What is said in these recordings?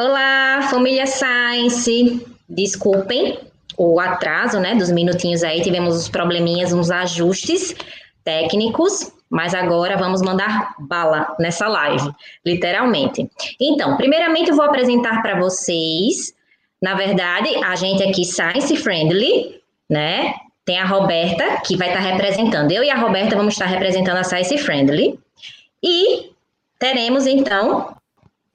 Olá, família Science. Desculpem o atraso, né, dos minutinhos aí, tivemos uns probleminhas, uns ajustes técnicos, mas agora vamos mandar bala nessa live, literalmente. Então, primeiramente eu vou apresentar para vocês, na verdade, a gente aqui Science Friendly, né? Tem a Roberta, que vai estar representando. Eu e a Roberta vamos estar representando a Science Friendly. E teremos, então,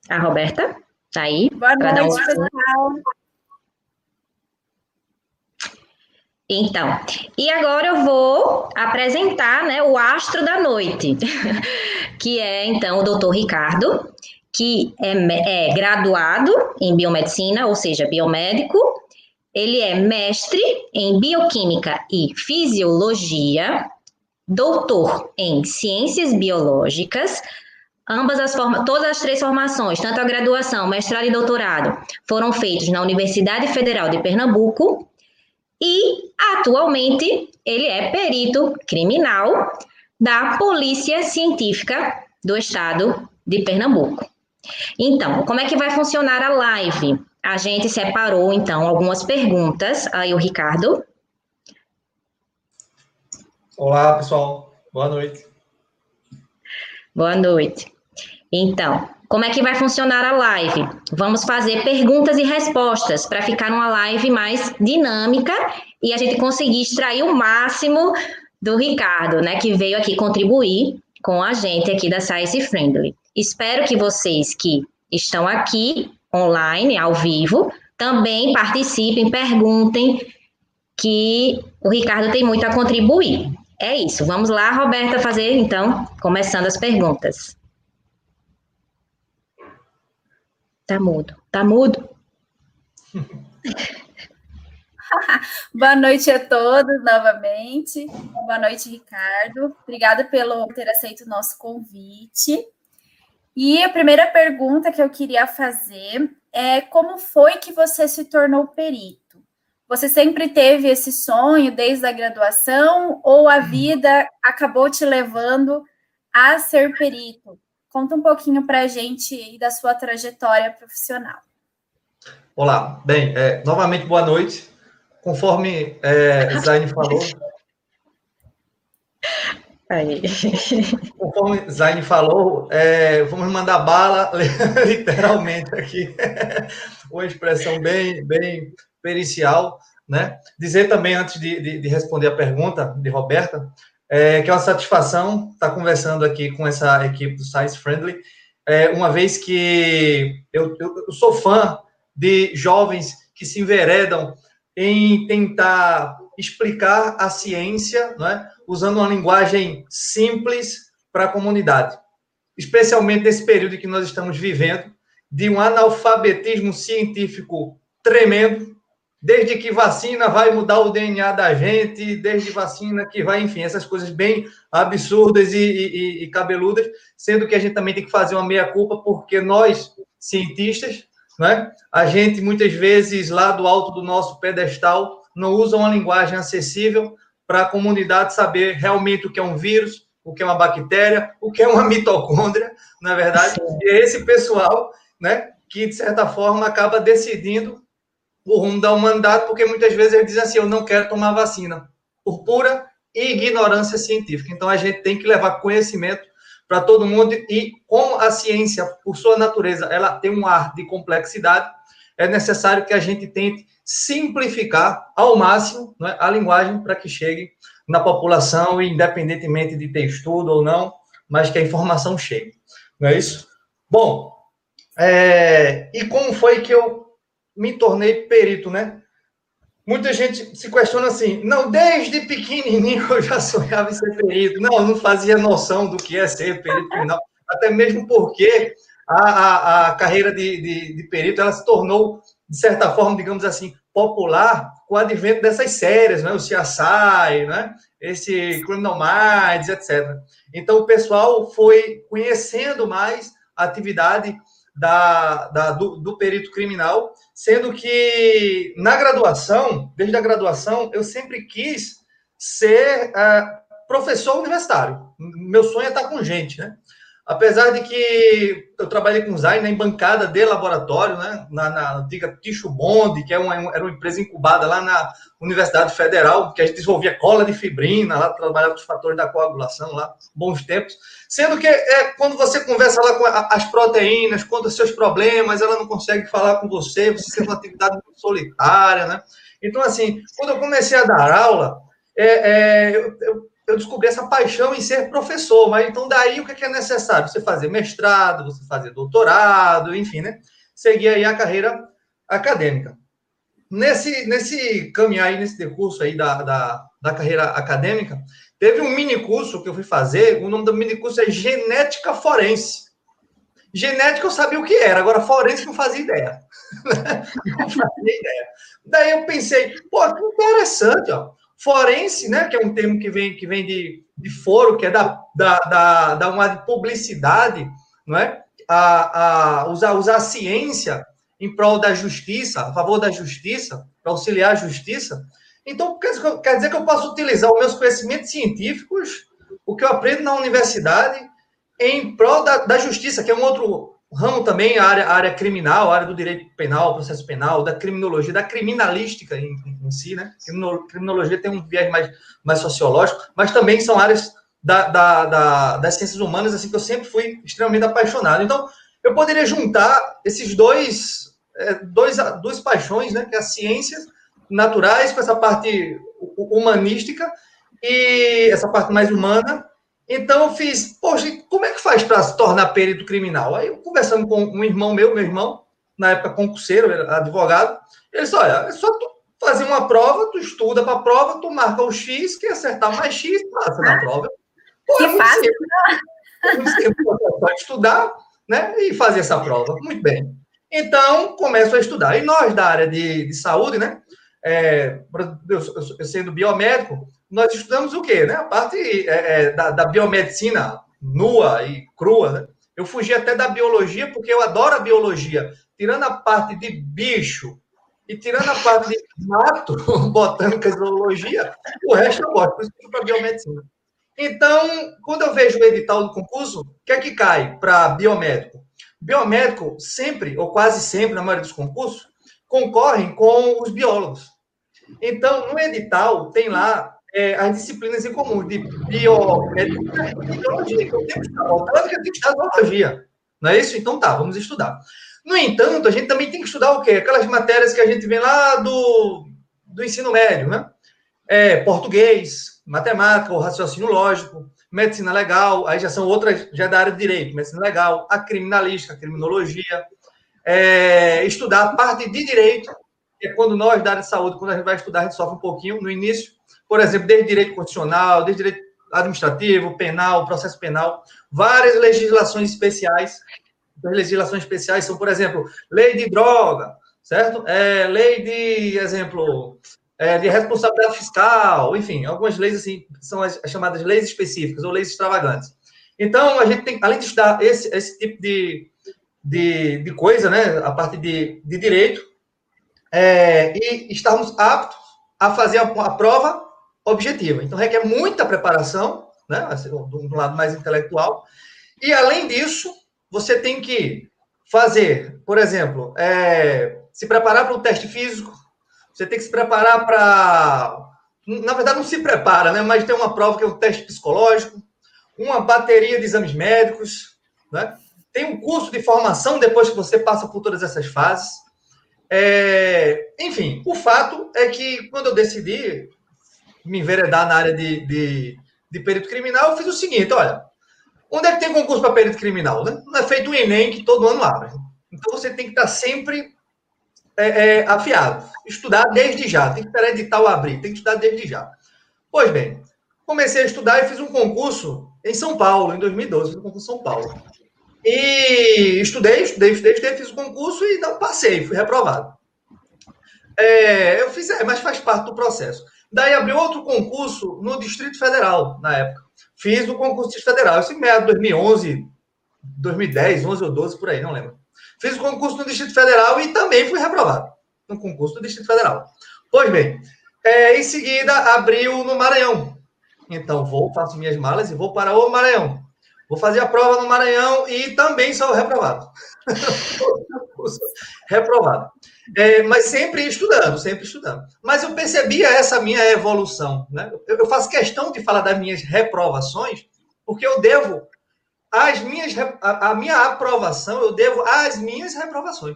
a Roberta, tá aí. Boa noite, um... pessoal. Então, e agora eu vou apresentar né, o astro da noite, que é, então, o doutor Ricardo, que é, é graduado em biomedicina, ou seja, biomédico, ele é mestre em bioquímica e fisiologia, doutor em ciências biológicas, ambas as formas, todas as três formações, tanto a graduação, mestrado e doutorado, foram feitos na Universidade Federal de Pernambuco e atualmente ele é perito criminal da Polícia Científica do Estado de Pernambuco. Então, como é que vai funcionar a live? A gente separou então algumas perguntas. Aí o Ricardo. Olá, pessoal. Boa noite. Boa noite. Então, como é que vai funcionar a live? Vamos fazer perguntas e respostas para ficar uma live mais dinâmica e a gente conseguir extrair o máximo do Ricardo, né, que veio aqui contribuir com a gente aqui da Science Friendly. Espero que vocês que estão aqui online, ao vivo, também participem, perguntem, que o Ricardo tem muito a contribuir. É isso. Vamos lá, Roberta, fazer então, começando as perguntas. Tá mudo. Tá mudo? Boa noite a todos novamente. Boa noite, Ricardo. Obrigada pelo ter aceito o nosso convite. E a primeira pergunta que eu queria fazer é como foi que você se tornou perito? Você sempre teve esse sonho desde a graduação ou a vida acabou te levando a ser perito? Conta um pouquinho para a gente da sua trajetória profissional. Olá, bem, é, novamente boa noite. Conforme é, Zaine falou. Aí. Conforme Zaine falou, é, vamos mandar bala, literalmente aqui. Uma expressão bem, bem pericial, né? Dizer também, antes de, de, de responder a pergunta de Roberta, é, que é uma satisfação estar conversando aqui com essa equipe do Science Friendly, é, uma vez que eu, eu, sou fã de jovens que se enveredam em tentar explicar a ciência, é, usando uma linguagem simples para a comunidade, especialmente nesse período que nós estamos vivendo, de um analfabetismo científico tremendo, desde que vacina vai mudar o DNA da gente, desde vacina que vai, enfim, essas coisas bem absurdas e, e, e cabeludas, sendo que a gente também tem que fazer uma meia-culpa, porque nós, cientistas, né, a gente muitas vezes, lá do alto do nosso pedestal, não usa uma linguagem acessível para a comunidade saber realmente o que é um vírus, o que é uma bactéria, o que é uma mitocôndria, na é verdade, e é esse pessoal, né, que de certa forma acaba decidindo o rumo da humanidade, porque muitas vezes eles dizem assim: eu não quero tomar vacina, por pura ignorância científica. Então a gente tem que levar conhecimento para todo mundo e como a ciência, por sua natureza, ela tem um ar de complexidade, é necessário que a gente tente simplificar ao máximo né, a linguagem para que chegue na população, independentemente de ter estudo ou não, mas que a informação chegue. Não é isso? Bom, é, e como foi que eu me tornei perito, né? Muita gente se questiona assim, não, desde pequenininho eu já sonhava em ser perito. Não, não fazia noção do que é ser perito criminal. Até mesmo porque a, a, a carreira de, de, de, perito ela se tornou, de certa forma, digamos assim, popular com o advento dessas séries, né? o CSI, né? esse Criminal Minds, etc. Então, o pessoal foi conhecendo mais a atividade da, da do, do perito criminal sendo que na graduação, desde a graduação, eu sempre quis ser uh, professor universitário. Meu sonho é estar com gente, né? Apesar de que eu trabalhei com Zain na bancada de laboratório, né, na, na antiga Ticho Bond, que é uma, era uma empresa incubada lá na Universidade Federal, que a gente desenvolvia cola de fibrina, lá trabalhava com os fatores da coagulação, lá, bons tempos. Sendo que é, quando você conversa lá com a, as proteínas, conta seus problemas, ela não consegue falar com você, você tem uma atividade solitária, né? Então, assim, quando eu comecei a dar aula, é, é, eu, eu eu descobri essa paixão em ser professor. Mas então, daí, o que é necessário? Você fazer mestrado, você fazer doutorado, enfim, né? Seguir aí a carreira acadêmica. Nesse, nesse caminhar aí, nesse decurso aí da, da, da carreira acadêmica, teve um mini curso que eu fui fazer, o nome do mini curso é Genética Forense. Genética eu sabia o que era, agora forense não fazia ideia. não fazia ideia. Daí eu pensei, pô, que interessante, ó. Forense, né, que é um termo que vem, que vem de, de foro, que é da, da, da, da uma publicidade, não é? A, a usar, usar a ciência em prol da justiça, a favor da justiça, para auxiliar a justiça. Então, quer, quer dizer que eu posso utilizar os meus conhecimentos científicos, o que eu aprendo na universidade, em prol da, da justiça, que é um outro ramo também, a área, a área criminal, a área do direito penal, processo penal, da criminologia, da criminalística em, em si, né? Criminologia tem um viés mais, mais sociológico, mas também são áreas da, da, da, das ciências humanas, assim, que eu sempre fui extremamente apaixonado. Então, eu poderia juntar esses dois, é, dois duas paixões, né? Que é as ciências naturais com essa parte humanística e essa parte mais humana então eu fiz, poxa, como é que faz para se tornar perito criminal? Aí eu conversando com um irmão meu, meu irmão, na época concurseiro, advogado, ele disse: olha, é só tu fazer uma prova, tu estuda para a prova, tu marca o X, que acertar mais X, passa na prova. Pô, que é fácil. Para estudar né, e fazer essa prova. Muito bem. Então, começo a estudar. E nós, da área de, de saúde, né? É, eu, eu, sendo biomédico, nós estudamos o quê? Né? A parte é, é, da, da, biomedicina nua e crua. Né? Eu fugi até da biologia, porque eu adoro a biologia. Tirando a parte de bicho e tirando a parte de mato, botânica e zoologia, o resto eu gosto, por isso que para biomedicina. Então, quando eu vejo o edital do concurso, o que é que cai para biomédico? Biomédico sempre, ou quase sempre, na maioria dos concursos, concorrem com os biólogos. Então, no edital, tem lá é, as disciplinas em comum, de biologia. Tem que estudar botânica, que estudar biologia. Não é isso? Então, tá, vamos estudar. No entanto, a gente também tem que estudar o quê? Aquelas matérias que a gente vê lá do, do ensino médio, né? É, português, matemática, o raciocínio lógico, medicina legal, aí já são outras, já é da área de direito, medicina legal, a criminalística, a criminologia, é, estudar a parte de direito, que é quando nós, da área de saúde, quando a gente vai estudar, a gente sofre um pouquinho no início, por exemplo, desde direito constitucional, desde direito administrativo, penal, processo penal, várias legislações especiais. As legislações especiais são, por exemplo, lei de droga, certo? É, lei de, exemplo, é, de responsabilidade fiscal, enfim, algumas leis assim são as, as, chamadas leis específicas ou leis extravagantes. Então, a gente tem, além de estudar esse, esse tipo de, de, de coisa, né, a parte de, de direito, é, e estarmos aptos a fazer a, a, prova objetiva. Então, requer muita preparação, né, assim, do lado mais intelectual, e além disso, você tem que fazer, por exemplo, é, se preparar para o teste físico, você tem que se preparar para. Na verdade, não se prepara, né? Mas tem uma prova que é o teste psicológico, uma bateria de exames médicos, né? Tem um curso de formação depois que você passa por todas essas fases. É, enfim, o fato é que quando eu decidi me enveredar na área de, de, de perito criminal, eu fiz o seguinte: olha, onde é que tem concurso para perito criminal? Né? Não é feito o Enem que todo ano abre. Então você tem que estar sempre é, é, afiado. Estudar desde já. Tem que esperar edital abrir. Tem que estudar desde já. Pois bem, comecei a estudar e fiz um concurso em São Paulo, em 2012. Fiz um concurso em São Paulo. E estudei, estudei, estudei, estudei, fiz o concurso e não passei, fui reprovado. É, eu fiz, é, mas faz parte do processo. Daí abriu outro concurso no Distrito Federal, na época. Fiz o concurso do Federal, isso em de 2011, 2010, 11 ou 12, por aí, não lembro. Fiz o concurso no Distrito Federal e também fui reprovado no concurso do Distrito Federal. Pois bem, é, em seguida abriu no Maranhão. Então, vou, faço minhas malas e vou para o Maranhão. Vou fazer a prova no Maranhão e também sou reprovado. reprovado. É, mas sempre estudando, sempre estudando. Mas eu percebia essa minha evolução. Né? Eu, faço questão de falar das minhas reprovações, porque eu devo as minhas, a, a minha aprovação, eu devo às minhas reprovações.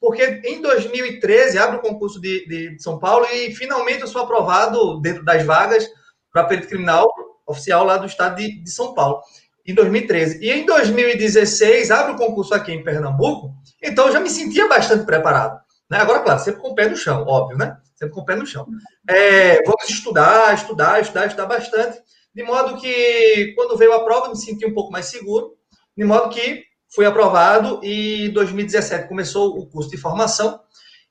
Porque em 2013 abre o concurso de, de São Paulo e finalmente eu sou aprovado dentro das vagas para perito criminal oficial lá do estado de, de São Paulo em 2013. E em 2016 abre o concurso aqui em Pernambuco, então eu já me sentia bastante preparado. Né? Agora, claro, sempre com o pé no chão, óbvio, né? Sempre com o pé no chão. É, vamos estudar, estudar, estudar, estudar bastante, de modo que quando veio a prova me senti um pouco mais seguro, de modo que fui aprovado e em 2017 começou o curso de formação.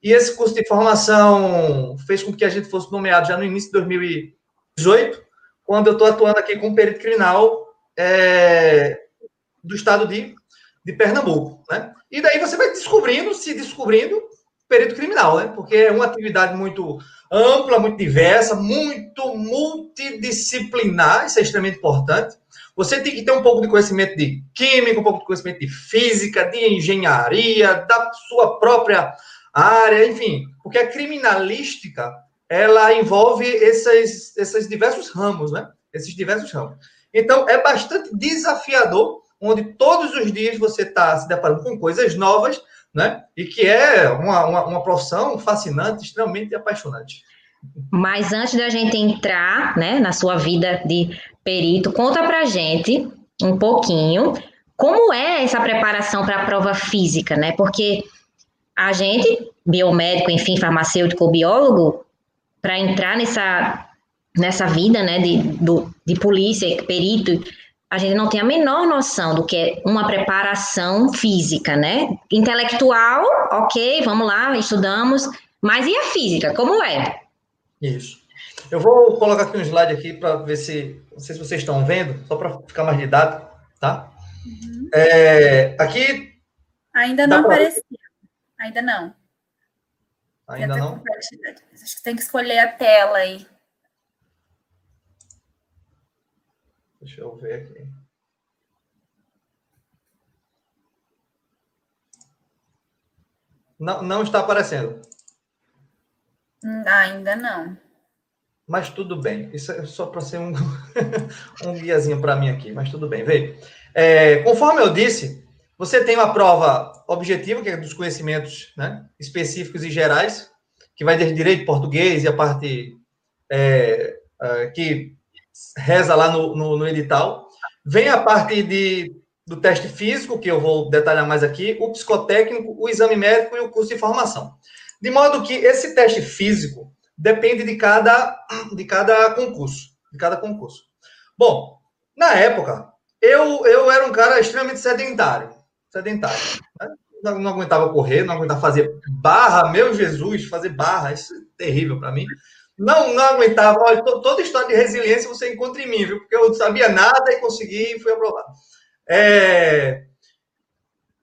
E esse curso de formação fez com que a gente fosse nomeado já no início de 2018, quando eu estou atuando aqui como perito criminal é, do estado de, de Pernambuco. Né? E daí você vai descobrindo, se descobrindo, perito criminal, né? porque é uma atividade muito ampla, muito diversa, muito multidisciplinar, isso é extremamente importante. Você tem que ter um pouco de conhecimento de química, um pouco de conhecimento de física, de engenharia, da sua própria área, enfim, porque a criminalística ela envolve esses, esses diversos ramos, né? Esses diversos ramos. Então, é bastante desafiador, onde todos os dias você está se deparando com coisas novas, né? E que é uma, uma, uma profissão fascinante, extremamente apaixonante. Mas antes da gente entrar, né, na sua vida de perito, conta pra gente um pouquinho como é essa preparação para a prova física, né? Porque a gente, biomédico, enfim, farmacêutico biólogo, para entrar nessa, nessa vida né, de, do, de polícia, perito, a gente não tem a menor noção do que é uma preparação física, né? Intelectual, ok, vamos lá, estudamos, mas e a física, como é? Isso. Eu vou colocar aqui um slide aqui para ver se, não sei se vocês estão vendo, só para ficar mais didático, tá? Uhum. É, aqui. Ainda não pra... apareceu. Ainda não. Ainda não? Acho que tem que escolher a tela aí. Deixa eu ver aqui. Não, não está aparecendo. Ainda não. Mas tudo bem. Isso é só para ser um, um guiazinho para mim aqui, mas tudo bem. Veio. É, conforme eu disse, você tem uma prova objetiva, que é dos conhecimentos né, específicos e gerais, que vai desde direito português e a parte é, é, que reza lá no, no, no, edital. Vem a parte de, do teste físico, que eu vou detalhar mais aqui, o psicotécnico, o exame médico e o curso de formação. De modo que esse teste físico depende de cada, de cada concurso. De cada concurso. Bom, na época, eu, eu era um cara extremamente sedentário sedentário. Né? Não, não, aguentava correr, não aguentava fazer barra, meu Jesus, fazer barra, isso é terrível para mim. Não, não aguentava. Olha, toda história de resiliência você encontra em mim, viu? Porque eu não sabia nada e consegui e fui aprovado. É...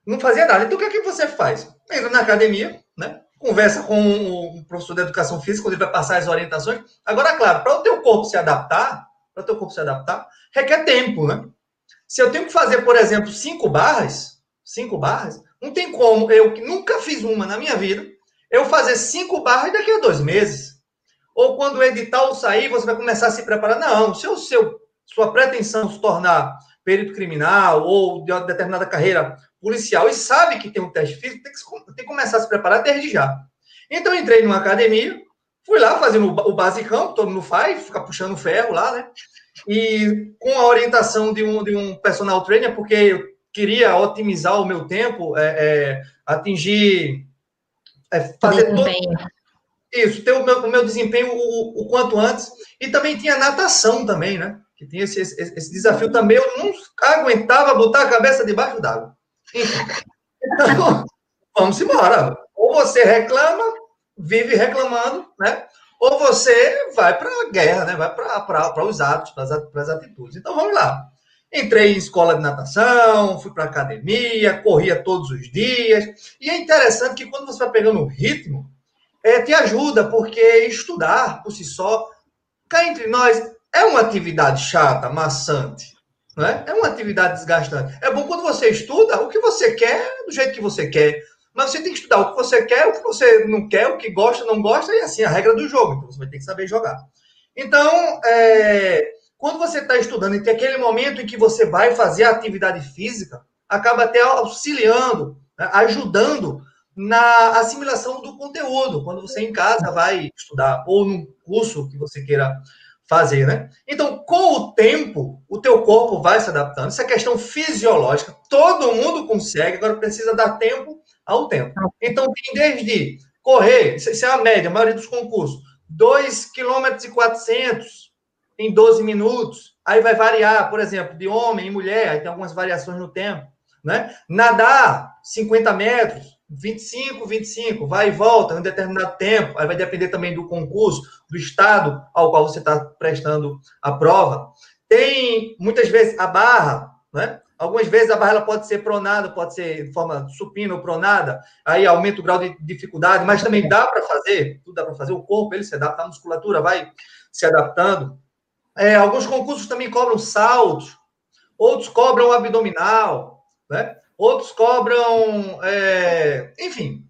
Não fazia nada. Então, o que é que você faz? Entra na academia, né? Conversa com o professor de educação física, quando ele vai passar as orientações. Agora, claro, para o teu corpo se adaptar, para o teu corpo se adaptar, requer tempo, né? Se eu tenho que fazer, por exemplo, cinco barras, cinco barras, não tem como eu, que nunca fiz uma na minha vida, eu fazer cinco barras daqui a dois meses. Ou quando o edital sair, você vai começar a se preparar. Não, se o seu, sua pretensão se tornar perito criminal ou de uma determinada carreira policial e sabe que tem um teste físico, tem que, tem que começar a se preparar desde já. Então, entrei numa academia, fui lá fazendo o basicão, todo mundo faz, ficar puxando ferro lá, né? E com a orientação de um, de um personal trainer, porque queria otimizar o meu tempo, é, é, atingir, é, fazer todo, isso, ter o meu, o meu desempenho o, o, quanto antes. E também tinha natação também, né? Que tinha esse, esse, esse desafio também. Eu não aguentava botar a cabeça debaixo d'água. Então, vamos embora. Ou você reclama, vive reclamando, né? Ou você vai para a guerra, né? Vai para os atos, para as atitudes. Então, vamos lá. Entrei em escola de natação, fui para academia, corria todos os dias. E é interessante que quando você vai pegando o ritmo, é, te ajuda, porque estudar por si só, cá entre nós, é uma atividade chata, maçante. né? É uma atividade desgastante. É bom quando você estuda o que você quer, do jeito que você quer. Mas você tem que estudar o que você quer, o que você não quer, o que gosta, não gosta, e assim, a regra do jogo. Então você vai ter que saber jogar. Então, é, quando você está estudando e tem aquele momento em que você vai fazer a atividade física, acaba até auxiliando, né, ajudando na assimilação do conteúdo, quando você em casa vai estudar, ou num curso que você queira fazer, né? Então, com o tempo, o teu corpo vai se adaptando. Isso é questão fisiológica. Todo mundo consegue, agora precisa dar tempo ao tempo. Então, tem desde correr, isso é a média, a maioria dos concursos, 2,4 km em 12 minutos. Aí vai variar, por exemplo, de homem e mulher, aí tem algumas variações no tempo, né? Nadar 50 metros, 25, 25, vai e volta em um determinado tempo, aí vai depender também do concurso, do estado ao qual você está prestando a prova. Tem, muitas vezes, a barra, né? Algumas vezes a barra ela pode ser pronada, pode ser de forma supina ou pronada, aí aumenta o grau de dificuldade, mas também dá para fazer, tudo dá para fazer, o corpo ele se adapta, a musculatura vai se adaptando. É, alguns concursos também cobram saltos, outros cobram abdominal, né? Outros cobram, é, enfim,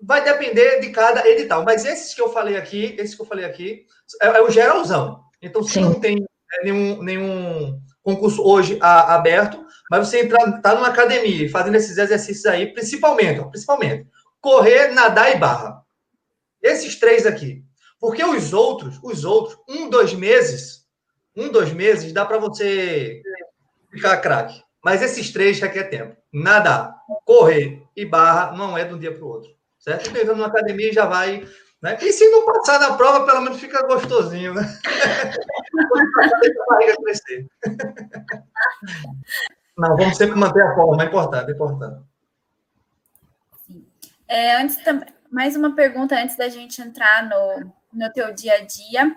vai depender de cada edital. Mas esses que eu falei aqui, esses que eu falei aqui, é, é o geralzão. Então, se Sim. não tem é, nenhum, nenhum concurso hoje a, aberto, mas você entrar, tá numa academia fazendo esses exercícios aí, principalmente, principalmente, correr, nadar e barra. Esses três aqui. Porque os outros, os outros, um, dois meses, um, dois meses, dá para você ficar craque. Mas esses três requer tempo. Nadar, correr e barra não é de um dia para o outro. Certo? Então, numa academia já vai. Né? E se não passar na prova, pelo menos fica gostosinho, né? Deixa a crescer. Não, vamos sempre manter a forma, é importante, é importante. É, antes mais uma pergunta antes da gente entrar no, no teu dia a dia.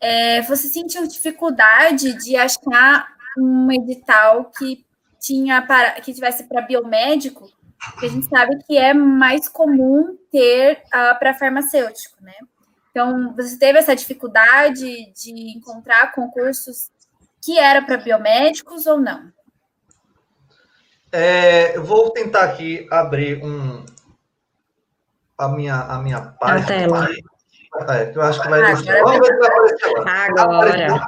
É, você sentiu dificuldade de achar um edital que tinha para que tivesse para biomédico, que a gente sabe que é mais comum ter uh, para farmacêutico, né? Então, você teve essa dificuldade de encontrar concursos que era para biomédicos ou não? É, eu vou tentar aqui abrir um, a minha, a minha página. A tela. É, eu acho que vai ilustrar. Vamos ver se vai aparecer agora.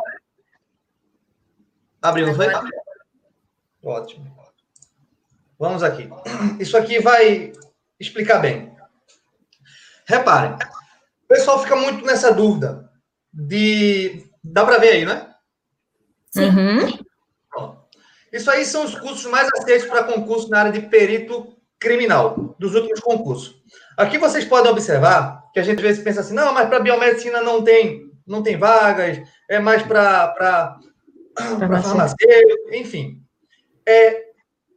Agora. Foi? Ótimo. Vamos aqui. Isso aqui vai explicar bem. Reparem, o pessoal fica muito nessa dúvida de. Dá para ver aí, né? Uhum. Isso aí são os cursos mais aceitos para concurso na área de perito criminal dos últimos concursos. Aqui vocês podem observar que a gente às vezes pensa assim, não, mas para biomedicina não tem, não tem vagas, é mais para farmacêutico, enfim é,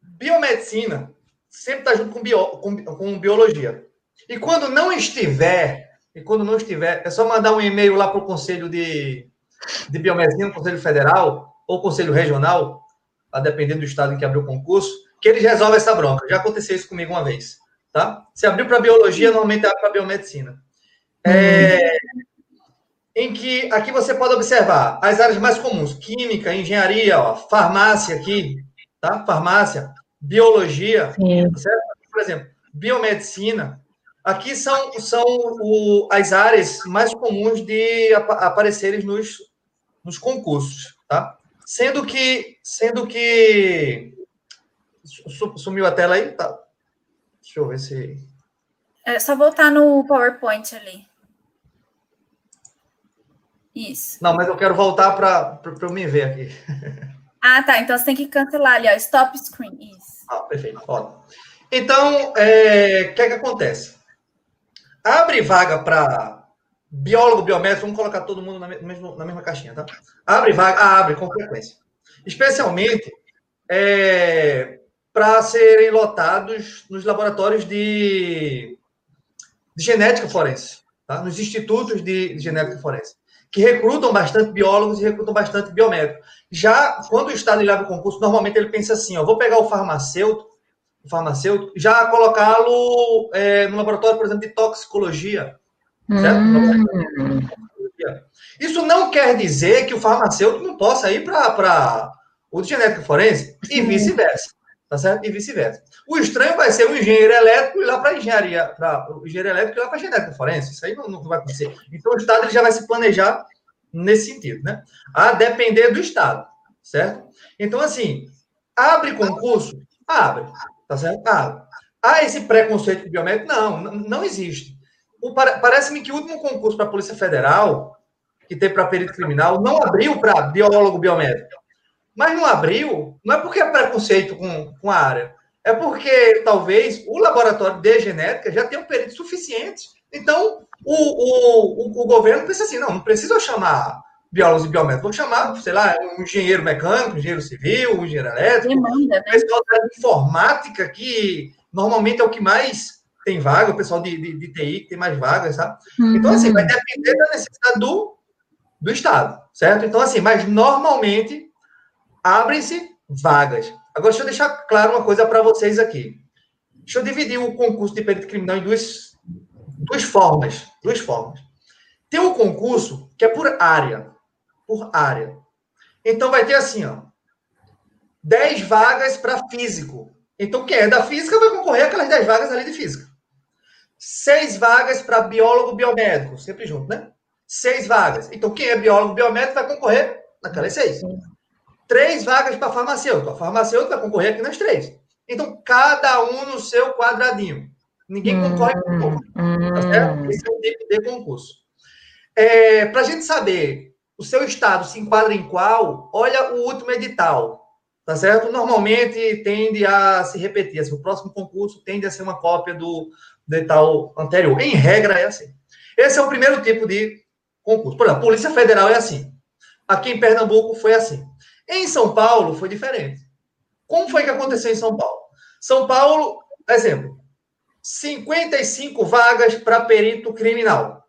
biomedicina sempre está junto com, bio, com, com biologia. E quando não estiver, e quando não estiver, é só mandar um e-mail lá para o Conselho de, de Biomedicina, Conselho Federal ou Conselho Regional, a depender do estado em que abriu o concurso, que eles resolvem essa bronca. Já aconteceu isso comigo uma vez. Tá? Se abriu para biologia, normalmente abre para biomedicina. É, em que aqui você pode observar as áreas mais comuns: química, engenharia, ó, farmácia aqui, tá? Farmácia, biologia, certo? Por exemplo, biomedicina. Aqui são, são o, as áreas mais comuns de ap aparecerem nos, nos concursos, tá? Sendo que, sendo que sumiu a tela aí, tá? Deixa eu ver se é só voltar no PowerPoint ali. Isso. Não, mas eu quero voltar para eu me ver aqui. Ah, tá. Então você tem que cancelar ali, ó. Stop screen. Isso. Ah, perfeito. Ótimo. Então, é, o que é que acontece? Abre vaga para biólogo, biomédico, vamos colocar todo mundo na, mesma, na mesma caixinha, tá? Abre vaga, ah, abre com frequência. Especialmente é, para serem lotados nos laboratórios de, de genética forense, tá? nos institutos de, de genética forense que recrutam bastante biólogos e recrutam bastante biomédicos. Já quando o Estado leva o concurso, normalmente ele pensa assim: ó, vou pegar o farmacêutico, o farmacêutico, já colocá-lo é, no laboratório, por exemplo, de toxicologia. Certo? Hum. Isso não quer dizer que o farmacêutico não possa ir para o de genética forense e vice-versa. Tá certo? E vice-versa. O estranho vai ser o engenheiro elétrico ir lá para engenharia, para o engenheiro elétrico ir lá para genética forense. Isso aí não, não, vai acontecer. Então o Estado ele já vai se planejar nesse sentido, né? A depender do Estado, certo? Então, assim, abre concurso? Abre, tá certo? Abre. Há esse preconceito biomédico? Não, não existe. Parece-me que o último concurso para a Polícia Federal, que teve para perito criminal, não abriu para biólogo biomédico. Mas não abriu, não é porque é preconceito com, com a área, é porque talvez o laboratório de genética já tenha um perito suficiente. Então, o, o, o, o governo pensa assim: não, não precisa chamar biólogos e biomédicos, vou chamar, sei lá, um engenheiro mecânico, um engenheiro civil, um engenheiro elétrico, Demanda, né? pessoal da informática, que normalmente é o que mais tem vaga, o pessoal de, de, de TI que tem mais vagas, sabe? Uhum. Então, assim, vai depender da necessidade do, do Estado, certo? Então, assim, mas normalmente abrem-se vagas. Agora, deixa eu deixar claro uma coisa para vocês aqui. Deixa eu dividir o concurso de perito criminal em duas, duas formas. Duas formas. Tem um concurso que é por área. Por área. Então, vai ter assim, ó. 10 vagas para físico. Então, quem é da física vai concorrer aquelas 10 vagas ali de física. Seis vagas para biólogo biomédico, sempre junto, né? Seis vagas. Então, quem é biólogo biomédico vai concorrer naquelas seis três vagas para farmacêutico. A farmacêutico vai concorrer aqui nas três. Então, cada um no seu quadradinho. Ninguém concorre com o outro. Tá certo? Esse é o tipo de concurso. É, para a gente saber o seu estado se enquadra em qual, olha o último edital. Tá certo? Normalmente tende a se repetir. Assim, o próximo concurso tende a ser uma cópia do, do edital anterior. Em regra, é assim. Esse é o primeiro tipo de concurso. Por exemplo, a Polícia Federal é assim. Aqui em Pernambuco foi assim. Em São Paulo foi diferente. Como foi que aconteceu em São Paulo? São Paulo, exemplo, 55 vagas para perito criminal.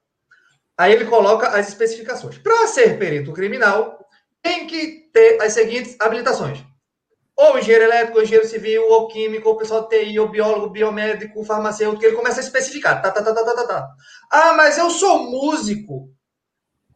Aí ele coloca as especificações. Para ser perito criminal, tem que ter as seguintes habilitações. Ou engenheiro elétrico, ou engenheiro civil, ou químico, ou pessoal de TI, ou biólogo, biomédico, farmacêutico, ele começa a especificar. Tá, tá, tá, tá, tá, tá. Ah, mas eu sou músico.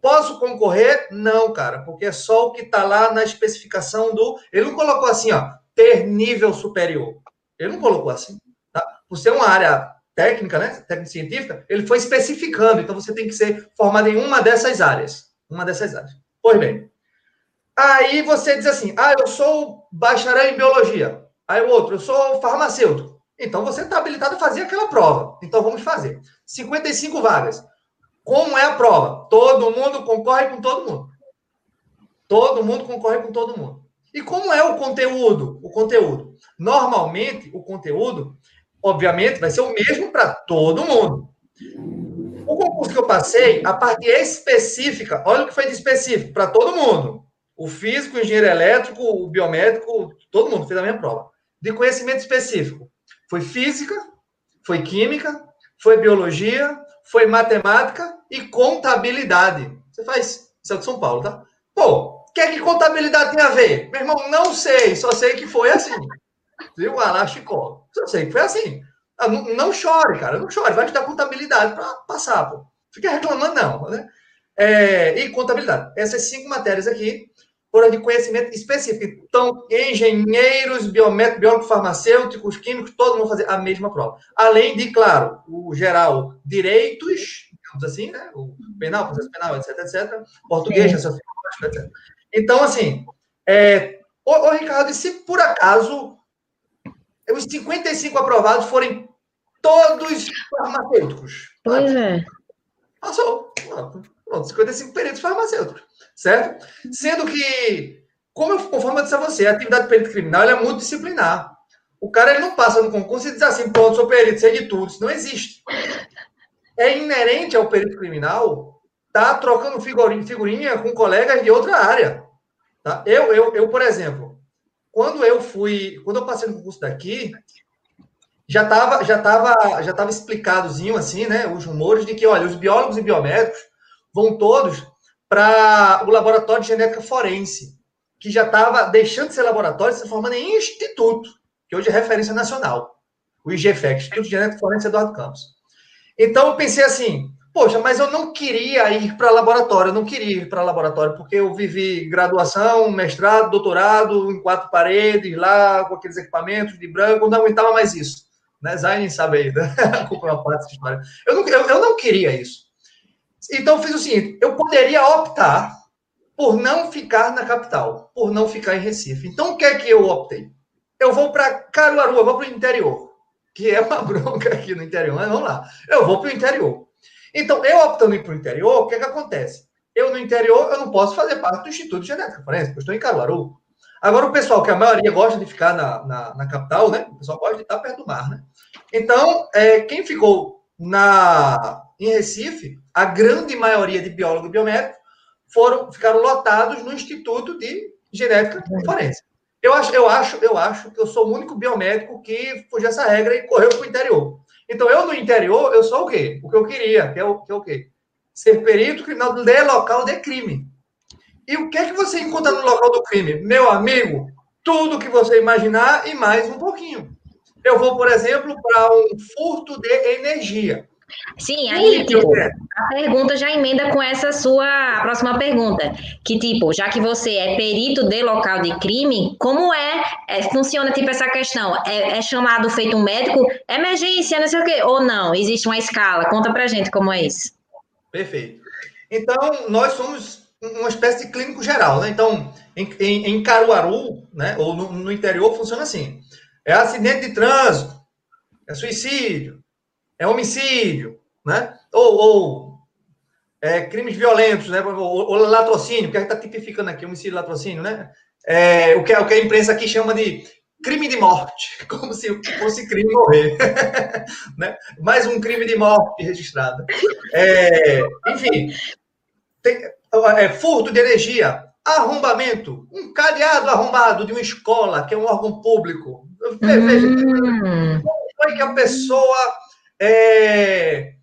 Posso concorrer? Não, cara, porque é só o que está lá na especificação do. Ele não colocou assim, ó, ter nível superior. Ele não colocou assim. Tá? Por ser uma área técnica, né, técnica científica, ele foi especificando. Então você tem que ser formado em uma dessas áreas. Uma dessas áreas. Pois bem. Aí você diz assim: ah, eu sou bacharel em biologia. Aí o outro, eu sou farmacêutico. Então você está habilitado a fazer aquela prova. Então vamos fazer. 55 vagas. Como é a prova? Todo mundo concorre com todo mundo. Todo mundo concorre com todo mundo. E como é o conteúdo? O conteúdo. Normalmente, o conteúdo, obviamente, vai ser o mesmo para todo mundo. O concurso que eu passei, a parte específica, olha o que foi de específico para todo mundo. O físico, o engenheiro elétrico, o biomédico, todo mundo fez a minha prova. De conhecimento específico. Foi física, foi química, foi biologia, foi matemática e contabilidade. Você faz é de São Paulo, tá? Pô, o que é que contabilidade tem a ver? Meu irmão, não sei, só sei que foi assim. Viu? Alá Chicó. Só sei que foi assim. Ah, não, não chore, cara, não chore. Vai estudar contabilidade para passar, pô. Fica reclamando, não. Né? É, e contabilidade. Essas cinco matérias aqui foram de conhecimento específico. Então, engenheiros, biomédicos, biólogos, farmacêuticos, químicos, todo mundo fazer a mesma prova. Além de, claro, o geral, direitos, digamos assim, né? O penal, processo penal, etc, etc. Português, etc. Então, assim, é, ô, ô, Ricardo, e se por acaso os 55 aprovados forem todos farmacêuticos? Pois é. Passou. Pronto, 55 peritos farmacêuticos certo? Sendo que, como eu, conforme eu disse a você, a atividade de perito criminal é muito disciplinar. O cara ele não passa no concurso e diz assim, pronto, sou perito, sei de tudo. Isso não existe. É inerente ao perito criminal tá trocando figurinha, figurinha com colegas de outra área. Tá? Eu, eu, eu, por exemplo, quando eu fui, quando eu passei no concurso daqui, já estava já tava, já tava explicadozinho assim, né, os rumores de que, olha, os biólogos e biomédicos vão todos para o laboratório de genética forense, que já estava deixando de ser laboratório e se formando em instituto, que hoje é referência nacional, o IGFEC, Instituto de Genética Forense Eduardo Campos. Então, eu pensei assim, Poxa, mas eu não queria ir para laboratório, eu não queria ir para laboratório, porque eu vivi graduação, mestrado, doutorado, em quatro paredes, lá, com aqueles equipamentos de branco, não aguentava mais isso. Né? Zayn sabe aí, né? uma parte dessa história. Eu não, eu, eu não queria isso. Então, eu fiz o seguinte: eu poderia optar por não ficar na capital, por não ficar em Recife. Então, o que é que eu optei? Eu vou para Caruaru, eu vou para o interior, que é uma bronca aqui no interior, mas vamos lá. Eu vou para o interior. Então, eu optando para o interior, o que é que acontece? Eu, no interior, eu não posso fazer parte do Instituto de Genética Forense, eu estou em Caruaru. Agora, o pessoal, que a maioria gosta de ficar na, na, na, capital, né? O pessoal gosta de estar perto do mar, né? Então, é, quem ficou na, em Recife, a grande maioria de biólogos biomédicos foram, ficaram lotados no Instituto de Genética Forense. Eu acho, eu acho, eu acho que eu sou o único biomédico que fugiu essa regra e correu para o interior. Então, eu no interior, eu sou o quê? O que eu queria, que é o, que é o quê? Ser perito criminal de local de crime. E o que é que você encontra no local do crime? Meu amigo, tudo que você imaginar e mais um pouquinho. Eu vou, por exemplo, para um furto de energia. Sim, aí tipo, a pergunta já emenda com essa sua próxima pergunta. Que, tipo, já que você é perito de local de crime, como é, é funciona tipo essa questão? É, é, chamado feito um médico, emergência, não sei o quê, ou não? Existe uma escala? Conta pra gente como é isso. Perfeito. Então, nós somos uma espécie de clínico geral, né? Então, em, em, em Caruaru, né, ou no, no interior, funciona assim. É acidente de trânsito, é suicídio, é homicídio, né? Ou, ou é, crimes violentos, né? Ou, ou latrocínio, que a gente está tipificando aqui, homicídio e latrocínio, né? É, o, que, o que a imprensa aqui chama de crime de morte, como se fosse crime morrer. né? Mais um crime de morte registrado. É, enfim, tem, é, furto de energia, arrombamento, um cadeado arrombado de uma escola, que é um órgão público. Veja, hum. foi que a pessoa é,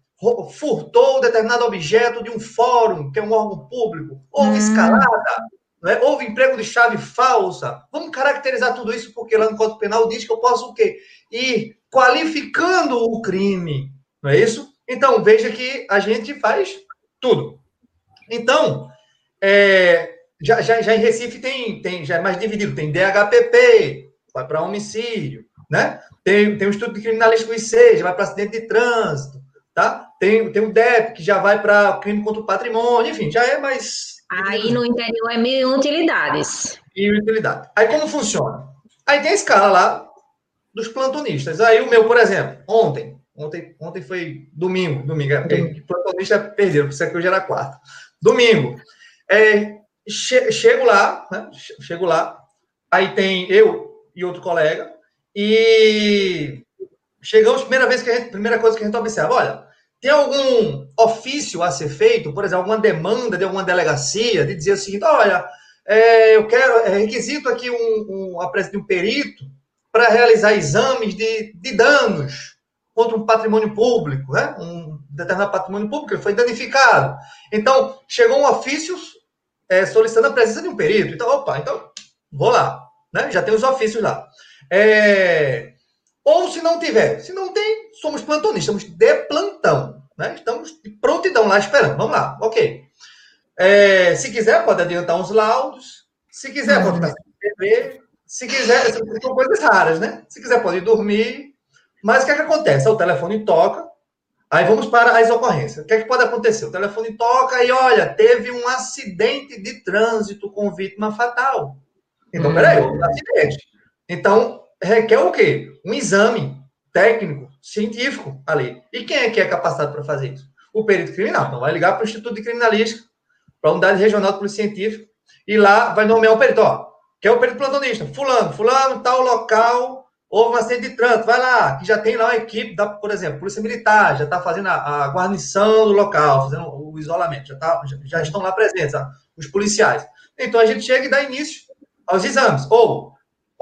furtou determinado objeto de um fórum, que é um órgão público, houve hum. escalada, né? houve emprego de chave falsa. Vamos caracterizar tudo isso, porque lá no Código Penal diz que eu posso o quê? Ir qualificando o crime, não é isso? Então, veja que a gente faz tudo. Então, é, já, já, já em Recife tem, tem, já é mais dividido, tem DHPP, vai para homicídio, né? Tem, tem um estudo de criminalística IC, já vai para acidente de trânsito, tá? Tem, tem um DEP, que já vai para crime contra o patrimônio, enfim, já é mais... Aí no interior é mil utilidades. Mil utilidades. Aí como funciona? Aí tem a escala lá dos plantonistas. Aí o meu, por exemplo, ontem, ontem, ontem foi domingo, domingo, é porque plantonista perdeu, por isso que hoje era quarta. Domingo. É, che, chego lá, né? Chego lá, aí tem eu e outro colega, e chegamos, primeira vez que a gente, primeira coisa que a gente observa, olha, tem algum ofício a ser feito, por exemplo, alguma demanda de alguma delegacia, de dizer o seguinte, olha, é, eu quero, é requisito aqui um, um, a presença de um perito para realizar exames de, de danos contra um patrimônio público, né? um determinado patrimônio público que foi danificado. Então, chegou um ofício é, solicitando a presença de um perito. Então, opa, então, vou lá. Né? Já tem os ofícios lá. É... Ou se não tiver, se não tem, somos plantonistas, estamos de plantão, né? Estamos de prontidão lá esperando. Vamos lá, ok. É... se quiser, pode adiantar uns laudos. Se quiser, uhum. pode ficar sem TV. Se quiser, são coisas raras, né? Se quiser, pode dormir. Mas o que é que acontece? O telefone toca, aí vamos para as ocorrências. O que é que pode acontecer? O telefone toca e, olha, teve um acidente de trânsito com vítima fatal. Então, peraí, um acidente. Então, requer o quê? Um exame técnico, científico ali. E quem é que é capacitado para fazer isso? O perito criminal. Então, vai ligar para o Instituto de Criminalística, para a Unidade Regional de Polícia Científica, e lá vai nomear o perito. Ó, que é o perito plantonista. Fulano, fulano, tal local, houve um acidente de trânsito. Vai lá, que já tem lá uma equipe, da, por exemplo, Polícia Militar, já está fazendo a, a, guarnição do local, fazendo o isolamento, já, tá, já, já estão lá presentes, ó, os policiais. Então, a gente chega e dá início aos exames. Ou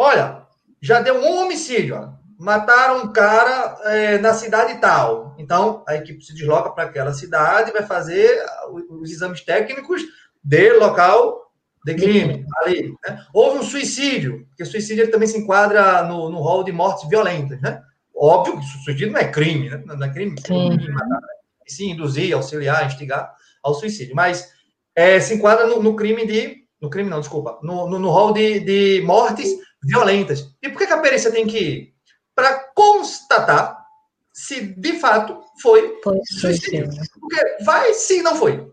Olha, já deu um homicídio, ó. mataram um cara é, na cidade tal. Então, a equipe se desloca para aquela cidade e vai fazer os exames técnicos de local de crime ali. Né? Houve um suicídio, porque suicídio também se enquadra no, no rol de mortes violentas. Né? Óbvio que suicídio não é crime, né? não é crime, matar, né? sim, induzir, auxiliar, instigar ao suicídio. Mas é, se enquadra no, no, crime de. No crime, não, desculpa. No, no, no rol de, de mortes violentas. E por que, que a perícia tem que ir? Para constatar se de fato foi, foi suicídio. Porque vai se não foi.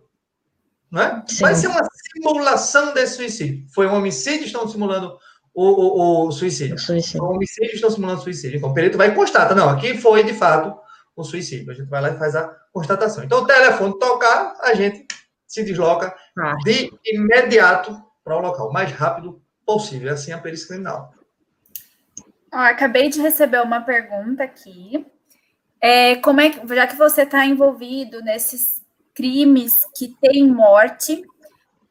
Não é? Vai ser uma simulação desse suicídio. Foi um homicídio, estão simulando o, o, o suicídio. O suicídio. O homicídio, estão simulando o suicídio. Então, o perito vai constatar, não, aqui foi de fato o suicídio. A gente vai lá e faz a constatação. Então, o telefone tocar, a gente se desloca ah. de imediato para o local, o mais rápido possível. É assim a perícia criminal. Ó, acabei de receber uma pergunta aqui. É, como é que, já que você está envolvido nesses crimes que têm morte,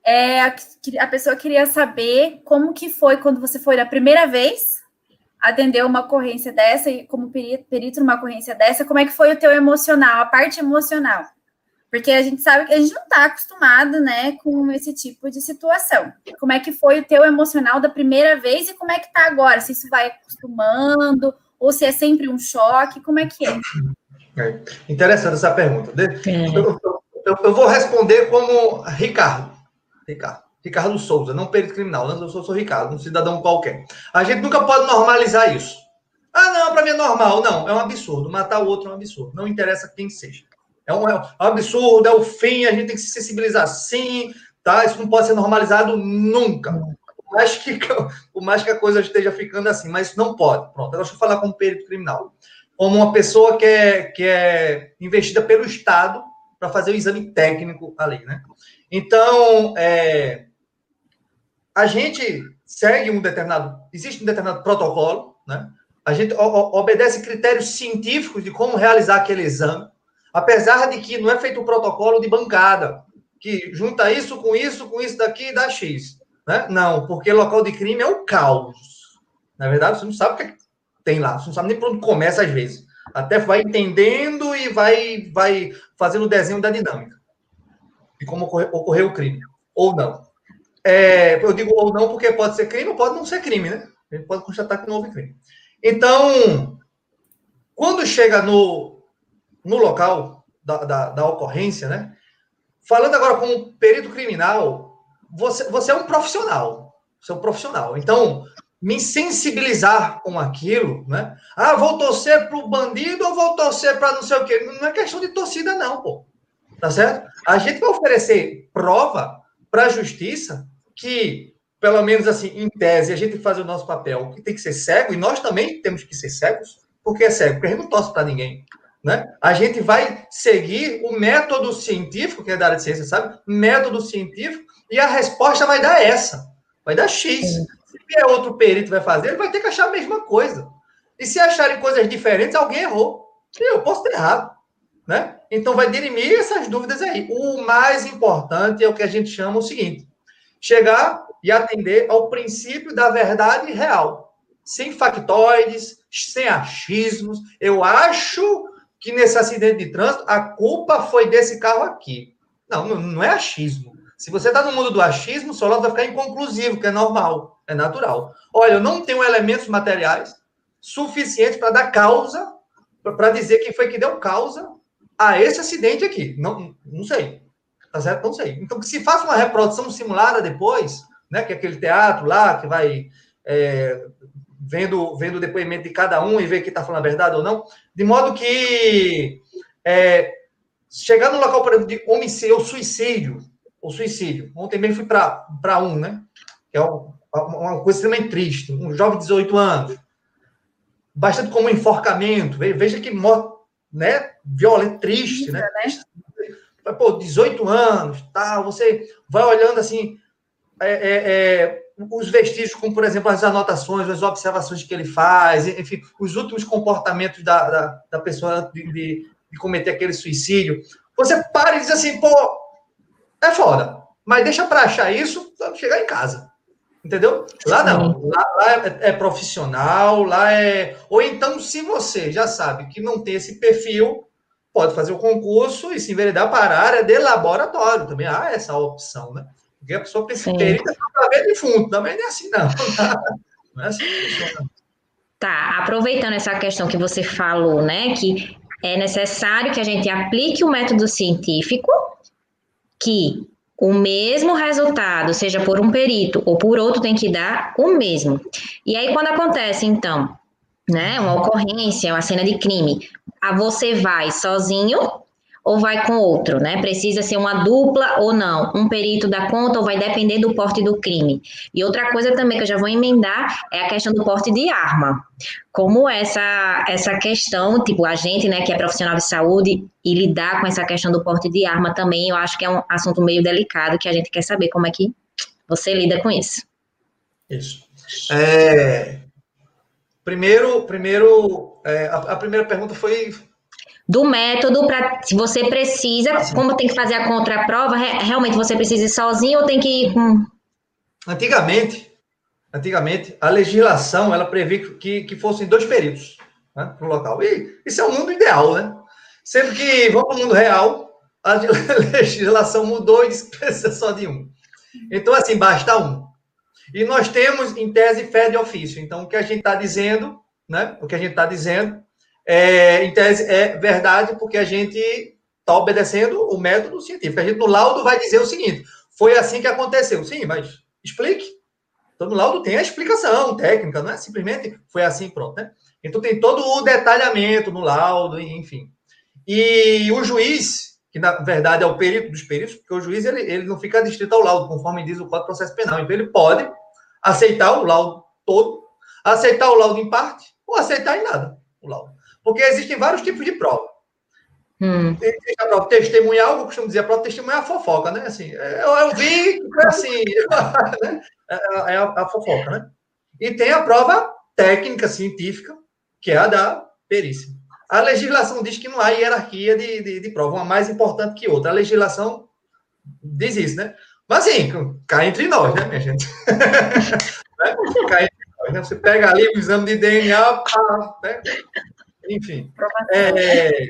é, a, a, pessoa queria saber como que foi quando você foi a primeira vez atender uma ocorrência dessa, e como perito, numa ocorrência dessa, como é que foi o teu emocional, a parte emocional? Porque a gente sabe que a gente não está acostumado, né, com esse tipo de situação. Como é que foi o teu emocional da primeira vez e como é que tá agora? Se isso vai acostumando ou se é sempre um choque, como é que é? é interessante essa pergunta. É. Eu, eu, eu, vou responder como Ricardo. Ricardo. Ricardo Souza, não perito criminal. Eu sou, sou Ricardo, um cidadão qualquer. A gente nunca pode normalizar isso. Ah, não, para mim é normal. Não, é um absurdo. Matar o outro é um absurdo. Não interessa quem seja. É um, é um absurdo, é o fim, a gente tem que se sensibilizar sim, tá? Isso não pode ser normalizado nunca. Por mais que, por mais que a coisa esteja ficando assim, mas isso não pode. Pronto, deixa eu falar como perito criminal. Como uma pessoa que é, que é investida pelo Estado para fazer o exame técnico ali, né? Então, é, a gente segue um determinado, existe um determinado protocolo, né? A gente obedece critérios científicos de como realizar aquele exame, apesar de que não é feito um protocolo de bancada, que junta isso com isso, com isso daqui e dá X. Né? Não, porque local de crime é o caos. Na verdade, você não sabe o que, é que tem lá, você não sabe nem por onde começa às vezes. Até vai entendendo e vai, vai fazendo o desenho da dinâmica de como ocorreu, ocorreu o crime, ou não. É, eu digo ou não porque pode ser crime ou pode não ser crime, né? A gente pode constatar que não houve crime. Então, quando chega no, no local da, da, da ocorrência, né? Falando agora como perito criminal, você, você é um profissional. Você é um profissional. Então, me sensibilizar com aquilo, né? Ah, vou torcer para o bandido ou vou torcer para não sei o quê. Não é questão de torcida, não, pô. Tá certo? A gente vai oferecer prova para a justiça que, pelo menos assim, em tese, a gente que fazer o nosso papel, que tem que ser cego, e nós também temos que ser cegos, porque é cego, porque a gente não torce para ninguém. Né? A gente vai seguir o método científico, que é da área de ciência, sabe? Método científico, e a resposta vai dar essa, vai dar X. Se vier outro perito vai fazer, ele vai ter que achar a mesma coisa. E se acharem coisas diferentes, alguém errou. Eu posso ter errado. Né? Então vai dirimir essas dúvidas aí. O mais importante é o que a gente chama o seguinte: chegar e atender ao princípio da verdade real, sem factoides, sem achismos. Eu acho que nesse acidente de trânsito a culpa foi desse carro aqui. Não, não é achismo. Se você está no mundo do achismo, só vai ficar inconclusivo, que é normal, é natural. Olha, eu não tenho elementos materiais suficientes para dar causa, para dizer quem foi que deu causa a esse acidente aqui. Não, não sei. Tá certo? Não sei. Então, que se faça uma reprodução simulada depois, né? Que é aquele teatro lá que vai é, vendo, vendo o depoimento de cada um e ver que está falando a verdade ou não, de modo que é, chegar no local, por exemplo, de homicídio ou suicídio, ou suicídio. Ontem mesmo fui para um, né? Que é uma coisa extremamente triste. Um jovem de 18 anos, bastante como um enforcamento. Veja que morte, né? Violento, triste, né? né? pô, 18 anos, tal, você vai olhando assim, é, é, é, os vestígios, como por exemplo as anotações, as observações que ele faz, enfim, os últimos comportamentos da, da, da pessoa de, de, de, cometer aquele suicídio. Você para e diz assim, pô, é foda, mas deixa para achar isso chegar em casa. Entendeu? Lá não. Lá, lá é, é, profissional, lá é. Ou então, se você já sabe que não tem esse perfil, pode fazer o concurso e se enveredar para a área de laboratório. Também há essa opção, né? Porque a pessoa pensa que perita para ver de fundo. Também não é assim, não. Não é assim Tá, aproveitando essa questão que você falou, né? Que é necessário que a gente aplique o método científico, que o mesmo resultado, seja por um perito ou por outro, tem que dar o mesmo. E aí, quando acontece, então, né, uma ocorrência, uma cena de crime, a você vai sozinho ou vai com outro, né? Precisa ser uma dupla ou não, um perito da conta ou vai depender do porte do crime. E outra coisa também que eu já vou emendar é a questão do porte de arma. Como essa essa questão, tipo, a gente, né, que é profissional de saúde e lidar com essa questão do porte de arma também, eu acho que é um assunto meio delicado que a gente quer saber como é que você lida com isso. Isso. É, primeiro, primeiro, é, a, a primeira pergunta foi do método para se você precisa, Sim. como tem que fazer a contraprova, realmente você precisa ir sozinho ou tem que ir com. Antigamente, antigamente, a legislação ela previa que, que fossem dois peritos né, para o local. E isso é o mundo ideal, né? Sendo que, vamos para o mundo real, a legislação mudou e disse que precisa só de um. Então, assim, basta um. E nós temos, em tese, fé de ofício. Então, o que a gente está dizendo, né? O que a gente está dizendo é, em tese, é verdade, porque a gente está obedecendo o método científico. A gente no laudo vai dizer o seguinte: foi assim que aconteceu. Sim, mas explique. Então, no laudo tem a explicação técnica, não é simplesmente foi assim, pronto, né? Então, tem todo o detalhamento no laudo, enfim. E o juiz, que na verdade é o perito dos peritos, porque o juiz ele, ele não fica distrito ao laudo, conforme diz o Código de Processo Penal. Então, ele pode aceitar o laudo todo, aceitar o laudo em parte, ou aceitar em nada o laudo. Porque existem vários tipos de prova. Hum. Tem, a prova testemunhal, eu costumo dizer, a prova testemunhal é a fofoca, né? Assim, é, eu, eu vi, foi assim, né? é, é, é a, a, fofoca, né? E tem a prova técnica, científica, que é a da perícia. A legislação diz que não há hierarquia de, de, de prova, uma mais importante que outra. A legislação diz isso, né? Mas assim, cai entre nós, né, minha gente? né? Cai entre nós, né? Você pega ali o exame de DNA, pá, né? Enfim. É,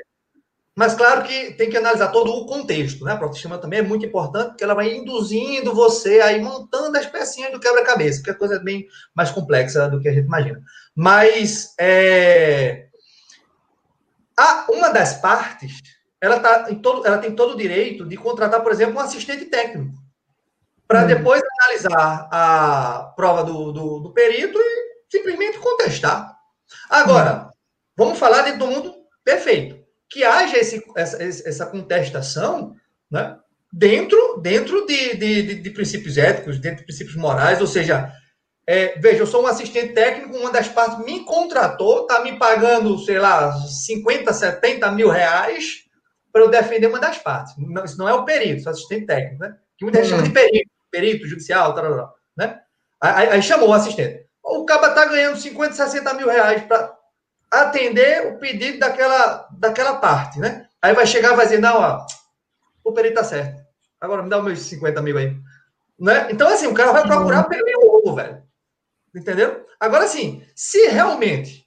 mas claro que tem que analisar todo o contexto, né? A autoestima também é muito importante, porque ela vai induzindo você a ir montando as pecinhas do quebra-cabeça, porque a coisa é bem mais complexa do que a gente imagina. Mas é, a, uma das partes, ela, tá em todo, ela tem todo o direito de contratar, por exemplo, um assistente técnico, para hum. depois analisar a prova do, do, do perito e simplesmente contestar. Agora, hum. Vamos falar dentro do mundo perfeito. Que haja esse, essa, essa contestação né, dentro, dentro de, de, de, princípios éticos, dentro de princípios morais, ou seja, é, veja, eu sou um assistente técnico, uma das partes me contratou, está me pagando, sei lá, 50, 70 mil reais para eu defender uma das partes. Não, isso não é o perito, é o assistente técnico, né? Que muita gente chama de perito, perito judicial, tal, tal, tal, né? Aí, aí chamou o assistente. O cara está ganhando 50, 60 mil reais para atender o pedido daquela, daquela parte, né? Aí vai chegar e vai dizer, não, ó, o perito tá certo. Agora me dá os meus 50 mil aí. Né? Então, assim, o cara vai procurar pelo ovo, velho. Entendeu? Agora, assim, se realmente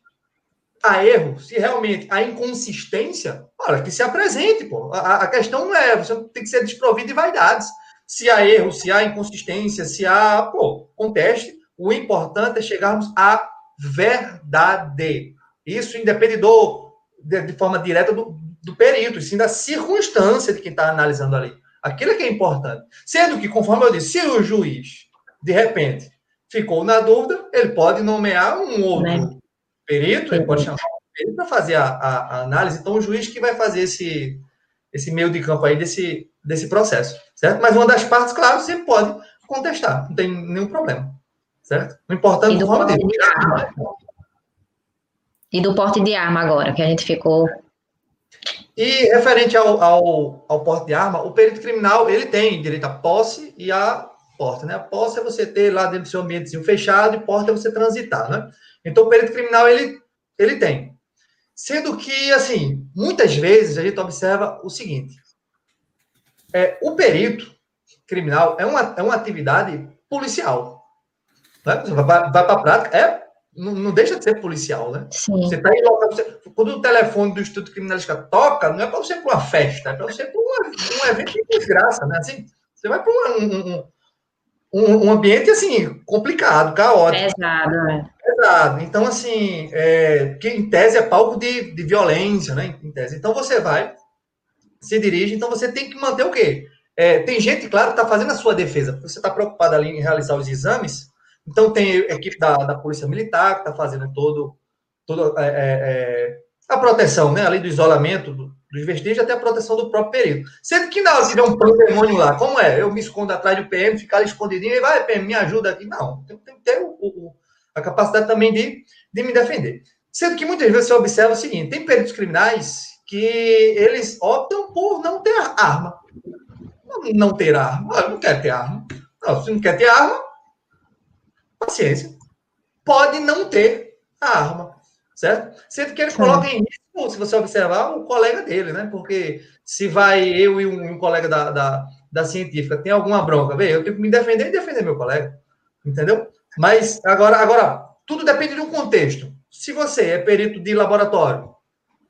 há erro, se realmente há inconsistência, olha, que se apresente, pô. A, a questão não é, você tem que ser desprovido de vaidades. Se há erro, se há inconsistência, se há, pô, conteste. O importante é chegarmos à verdade. Isso independe do, de, de forma direta do, do perito, e sim da circunstância de quem está analisando ali. Aquilo é que é importante. Sendo que, conforme eu disse, se o juiz, de repente, ficou na dúvida, ele pode nomear um outro né? perito, ele pode chamar um perito para fazer a, a, a, análise. Então, o juiz que vai fazer esse, esse meio de campo aí desse, desse processo, certo? Mas uma das partes, claro, você pode contestar, não tem nenhum problema, certo? O importante é. E do porte de arma agora, que a gente ficou. E referente ao, ao, ao porte de arma, o perito criminal ele tem direito à posse e à porte, né? A posse é você ter lá dentro do seu ambiente fechado e porte é você transitar, né? Então o perito criminal ele, ele tem. Sendo que, assim, muitas vezes a gente observa o seguinte: é, o perito criminal é uma, é uma atividade policial. Né? Vai, vai para a prática, é não, não, deixa de ser policial, né? Sim. Você está em local. Você, quando o telefone do Instituto Criminalística toca, não é para você para uma festa, é para você para um evento de desgraça, né? Assim, você vai para um, um, um, um ambiente, assim, complicado, caótico. Pesado, né? Pesado. Então, assim, é, que em tese é palco de, de violência, né? Em tese. Então, você vai, se dirige, então você tem que manter o quê? É, tem gente, claro, que está fazendo a sua defesa. Você está preocupado ali em realizar os exames, então tem a equipe da, da Polícia Militar que está fazendo todo, todo é, é, é, a proteção, né? Ali do isolamento, do, dos vestígios até a proteção do próprio período. Sendo que na hora tiver um pandemônio lá, como é? Eu me escondo atrás do PM, ficar escondidinho e vai, PM, me ajuda aqui. Não, tem, tem que ter o, o, a capacidade também de, de me defender. Sendo que muitas vezes você observa o seguinte: tem peritos criminais que eles optam por não ter arma não ter arma. Ah, não quer ter arma. Não, se não quer ter arma, paciência. Pode não ter a arma, certo? Sendo que eles colocam em risco, se você observar, o colega dele, né? Porque se vai eu e um, um colega da, da, da, científica tem alguma bronca, vê, eu tenho que me defender e defender meu colega, entendeu? Mas agora, agora tudo depende de um contexto. Se você é perito de laboratório,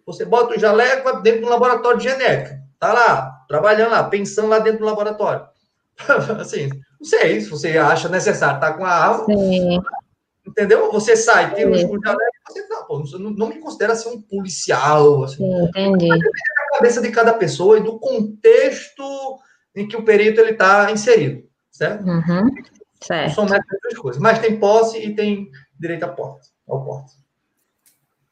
você bota o jaleco dentro do laboratório de genética, tá lá, trabalhando lá, pensando lá dentro do laboratório. assim, não sei se você acha necessário estar tá com a arma. Sim. Entendeu? Você sai, tem um escudo de alerta, você não, pô, não, não, me considera assim um policial. Assim. Sim, entendi. Mas da cabeça de cada pessoa e do contexto em que o perito ele está inserido, certo? Uhum. Certo. São duas coisas. Mas tem posse e tem direito à porta, ao porte.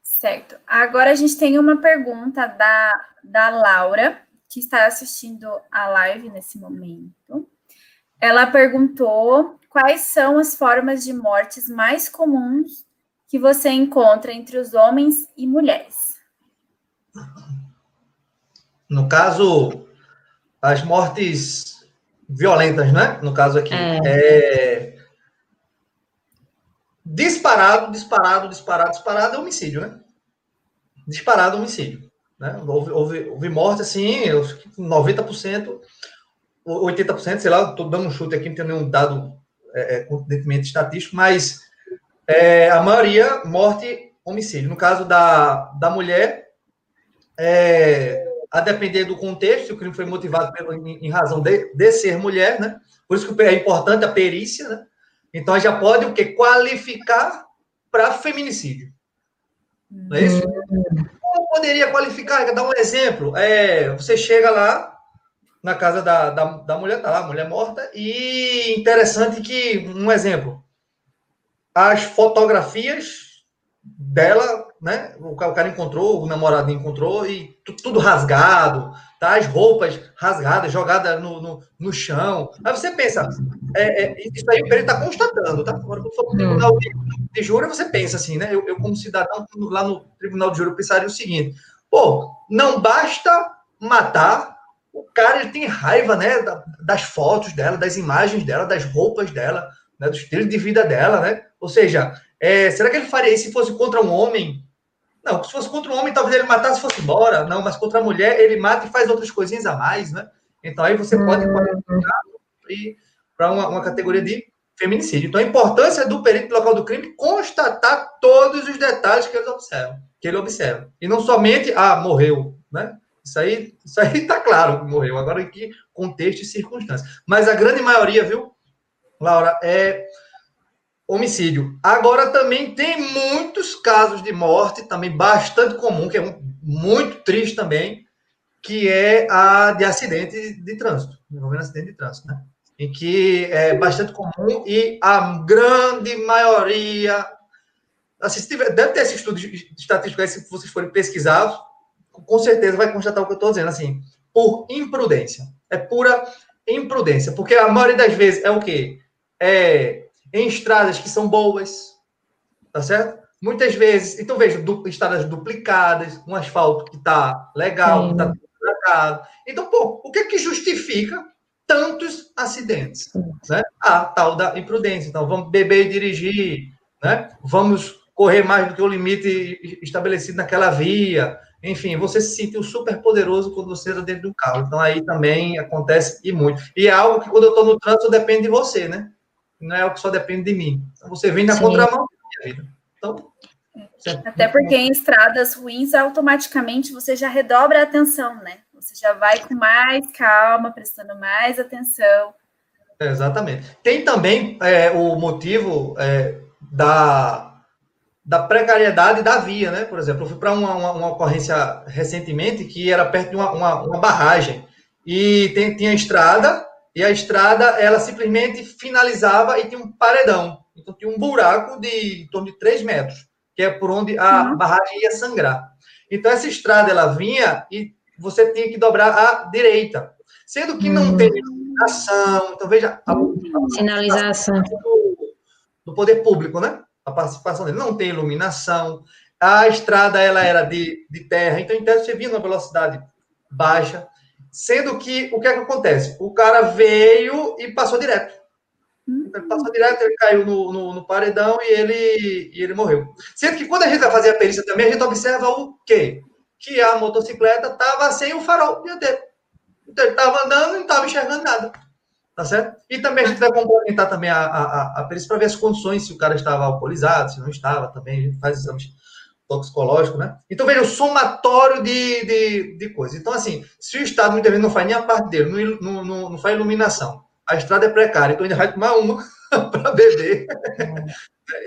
Certo. Agora a gente tem uma pergunta da, da Laura que está assistindo a live nesse momento. Ela perguntou quais são as formas de mortes mais comuns que você encontra entre os homens e mulheres. No caso, as mortes violentas, né? No caso aqui. É. é... Disparado, disparado, disparado, disparado é homicídio, né? Disparado homicídio. Né? Houve, houve, houve morte, assim, 90%, 80%, sei lá, estou dando um chute aqui, não tenho nenhum dado é, é estatístico, mas é, a maioria, morte, homicídio. No caso da, da mulher, é, a depender do contexto, se o crime foi motivado pelo, em, em razão de, de, ser mulher, né? Por isso que é importante a perícia, né? Então, já pode o quê? Qualificar para feminicídio. Não é isso? Hum como poderia qualificar? Quer dar um exemplo? É, você chega lá na casa da, da, da mulher, tá lá, mulher morta, e interessante que, um exemplo, as fotografias dela, né? O cara encontrou, o namorado encontrou, e tudo rasgado, tá? As roupas rasgadas, jogadas no, no, no chão. Aí você pensa, é, é, isso aí o perito está constatando, tá? Agora, quando for o tribunal de, de júri, você pensa assim, né? Eu, eu, como cidadão, lá no tribunal de júri, eu pensaria o seguinte: pô, não basta matar. O cara ele tem raiva, né, das fotos dela, das imagens dela, das roupas dela, né, do estilo de vida dela, né? Ou seja, é, será que ele faria isso se fosse contra um homem? Não, se fosse contra um homem, talvez ele matasse e fosse embora. Não, mas contra a mulher, ele mata e faz outras coisinhas a mais, né? Então aí você pode ir para uma, uma categoria de feminicídio. Então a importância do perito local do crime constatar todos os detalhes que eles observam, que ele observa. E não somente, ah, morreu, né? Isso aí, isso aí tá claro que morreu. Agora em que contexto e circunstância. Mas a grande maioria, viu, Laura, é homicídio. Agora também tem muitos casos de morte, também bastante comum, que é muito triste também, que é a de acidente de trânsito, envolvendo acidente de trânsito, né? Em que é bastante comum e a grande maioria. Assim, tiver, deve ter esse estudo estatístico aí, se vocês forem pesquisados, com certeza vai constatar o que eu estou dizendo, assim, por imprudência. É pura imprudência, porque a maioria das vezes é o quê? É em estradas que são boas, tá certo? Muitas vezes, então veja, du, estradas duplicadas, um asfalto que tá legal, Sim. que tá. Então, pô, o que é que justifica tantos acidentes? Né? A tal da imprudência. Então, vamos beber e dirigir, né? Vamos correr mais do que o limite estabelecido naquela via. Enfim, você se sentiu super poderoso quando você está dentro do carro. Então, aí também acontece e muito. E é algo que, quando eu estou no trânsito, depende de você, né? não é o que só depende de mim. Então, você vem na Sim. contramão da minha vida. Então, Até porque em estradas ruins, automaticamente você já redobra a atenção, né? Você já vai com mais calma, prestando mais atenção. Exatamente. Tem também é, o motivo é, da, da precariedade da via, né? Por exemplo, eu fui para uma, uma, uma, ocorrência recentemente que era perto de uma, uma, uma barragem e tem, tinha estrada e a estrada ela simplesmente finalizava e tinha um paredão. Então tinha um buraco de em torno de 3 metros, que é por onde a uhum. barragem ia sangrar. Então essa estrada ela vinha e você tinha que dobrar à direita. Sendo que não tem iluminação, então veja a, a sinalização do, do, poder público, né? A participação dele não tem iluminação. A estrada ela era de, de terra, então em tese você vinha numa velocidade baixa, sendo que o que é que acontece? O cara veio e passou direto. Ele passou direto, ele caiu no, no, no, paredão e ele, e ele morreu. Sendo que quando a gente vai fazer a perícia também, a gente observa o quê? Que a motocicleta estava sem o farol dianteiro. Então ele estava andando e não estava enxergando nada. Tá certo? E também a gente vai complementar também a, a, a perícia para ver as condições, se o cara estava alcoolizado, se não estava também. A gente faz exames toxicológicos, né? Então, veja, o somatório de, de, de coisas. Então, assim, se o Estado muitas vezes não faz nem a parte dele, não, não, não faz iluminação, a estrada é precária, então ainda vai tomar uma para beber.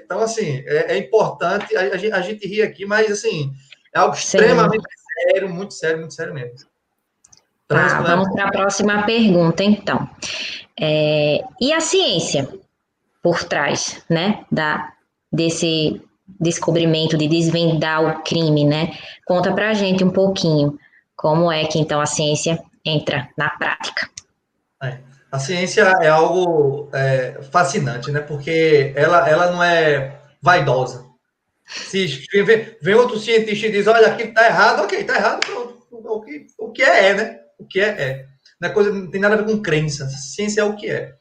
então, assim, é, é importante, a, a, gente, a, gente ri aqui, mas, assim, é algo extremamente Sim. sério, muito sério, muito sério mesmo. Tá, vamos para a próxima pergunta, então. É, e a ciência por trás, né, da, desse descobrimento, de desvendar o crime, né? Conta para a gente um pouquinho como é que, então, a ciência entra na prática. É, a ciência é algo é, fascinante, né? Porque ela, ela não é vaidosa. Se vem, vem outro cientista e diz, olha, aquilo está errado, ok, está errado, pronto. O que, o que é, é, né? O que é, é. Não, é coisa, não tem nada a ver com crença. Ciência é o que é.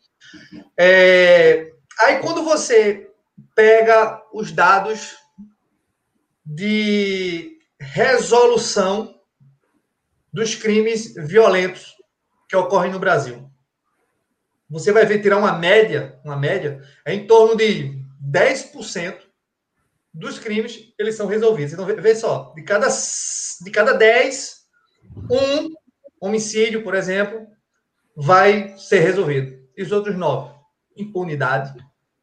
é. Aí, quando você pega os dados de resolução dos crimes violentos que ocorrem no Brasil. Você vai ver tirar uma média, uma média, é em torno de 10% dos crimes eles são resolvidos. Então, vê, só, de cada, de cada 10, um Homicídio, por exemplo, vai ser resolvido. E os outros nove? Impunidade.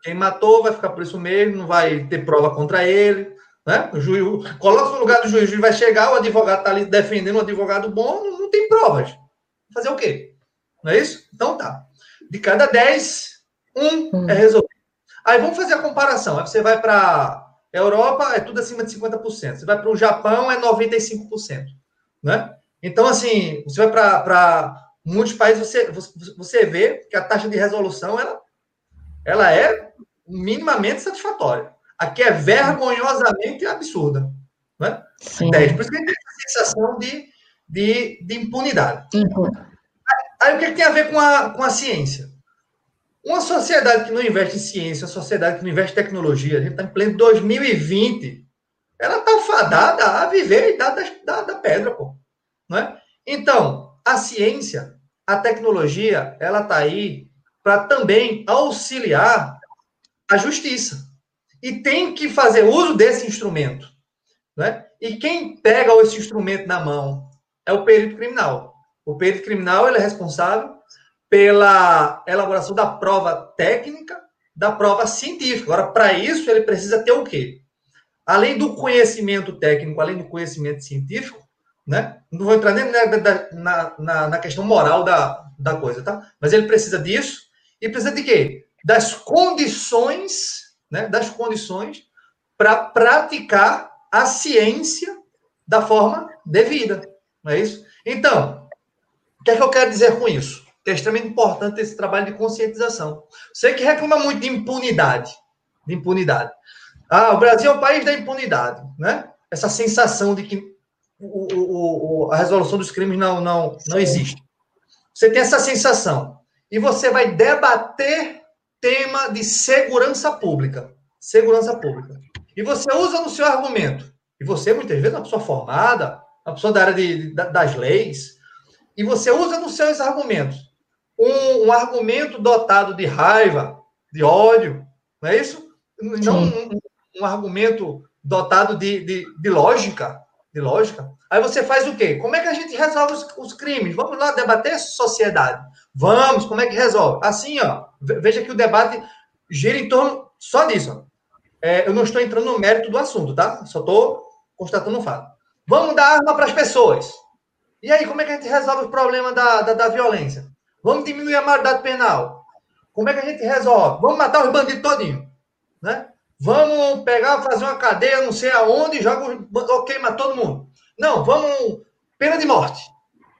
Quem matou vai ficar por isso mesmo, não vai ter prova contra ele. Né? O juiz, coloca no lugar do juiz, o juiz vai chegar, o advogado está ali defendendo um advogado bom, não, não, tem provas. Fazer o quê? Não é isso? Então tá. De cada dez, um hum. é resolvido. Aí vamos fazer a comparação. Aí você vai para Europa, é tudo acima de 50%. Você vai para o Japão, é 95%. Né? Então, assim, você vai para muitos países, você, você vê que a taxa de resolução ela, ela é minimamente satisfatória. Aqui é vergonhosamente absurda. Né? 10. Por isso que a gente tem essa sensação de, de, de impunidade. Uhum. Aí, aí, o que, é que, tem a ver com a, com a ciência? Uma sociedade que não investe em ciência, uma sociedade que não investe em tecnologia, a gente está em pleno 2020, ela está fadada a viver a idade da, da, da pedra, pô. Né? Então, a ciência, a tecnologia, ela está aí para também auxiliar a justiça. E tem que fazer uso desse instrumento. Né? E quem pega esse instrumento na mão é o perito criminal. O perito criminal ele é responsável pela elaboração da prova técnica, da prova científica. Agora, para isso, ele precisa ter o quê? Além do conhecimento técnico, além do conhecimento científico, né? Não vou entrar nem na, na, na, questão moral da, da coisa, tá? Mas ele precisa disso e precisa de quê? Das condições, né? Das condições para praticar a ciência da forma devida, não é isso? Então, o que é que eu quero dizer com isso? Que é extremamente importante esse trabalho de conscientização. Você que reclama muito de impunidade, de impunidade. Ah, o Brasil é o país da impunidade, né? Essa sensação de que o, o, a resolução dos crimes não, não, não existe. Você tem essa sensação. E você vai debater tema de segurança pública. Segurança pública. E você usa no seu argumento. E você, muitas vezes, é uma pessoa formada, uma pessoa da área de, das leis, e você usa nos seus argumentos um, um argumento dotado de raiva, de ódio, não é isso? Não um, um, argumento dotado de, de, de lógica, de lógica. Aí você faz o quê? Como é que a gente resolve os, os, crimes? Vamos lá debater sociedade. Vamos, como é que resolve? Assim, ó, veja que o debate gira em torno só disso. É, eu não estou entrando no mérito do assunto, tá? Só estou constatando um fato. Vamos dar arma para as pessoas. E aí, como é que a gente resolve o problema da, da, da violência? Vamos diminuir a maioridade penal. Como é que a gente resolve? Vamos matar os bandidos todinho, né? Vamos pegar, fazer uma cadeia, não sei aonde, joga, queima todo mundo. Não, vamos pena de morte.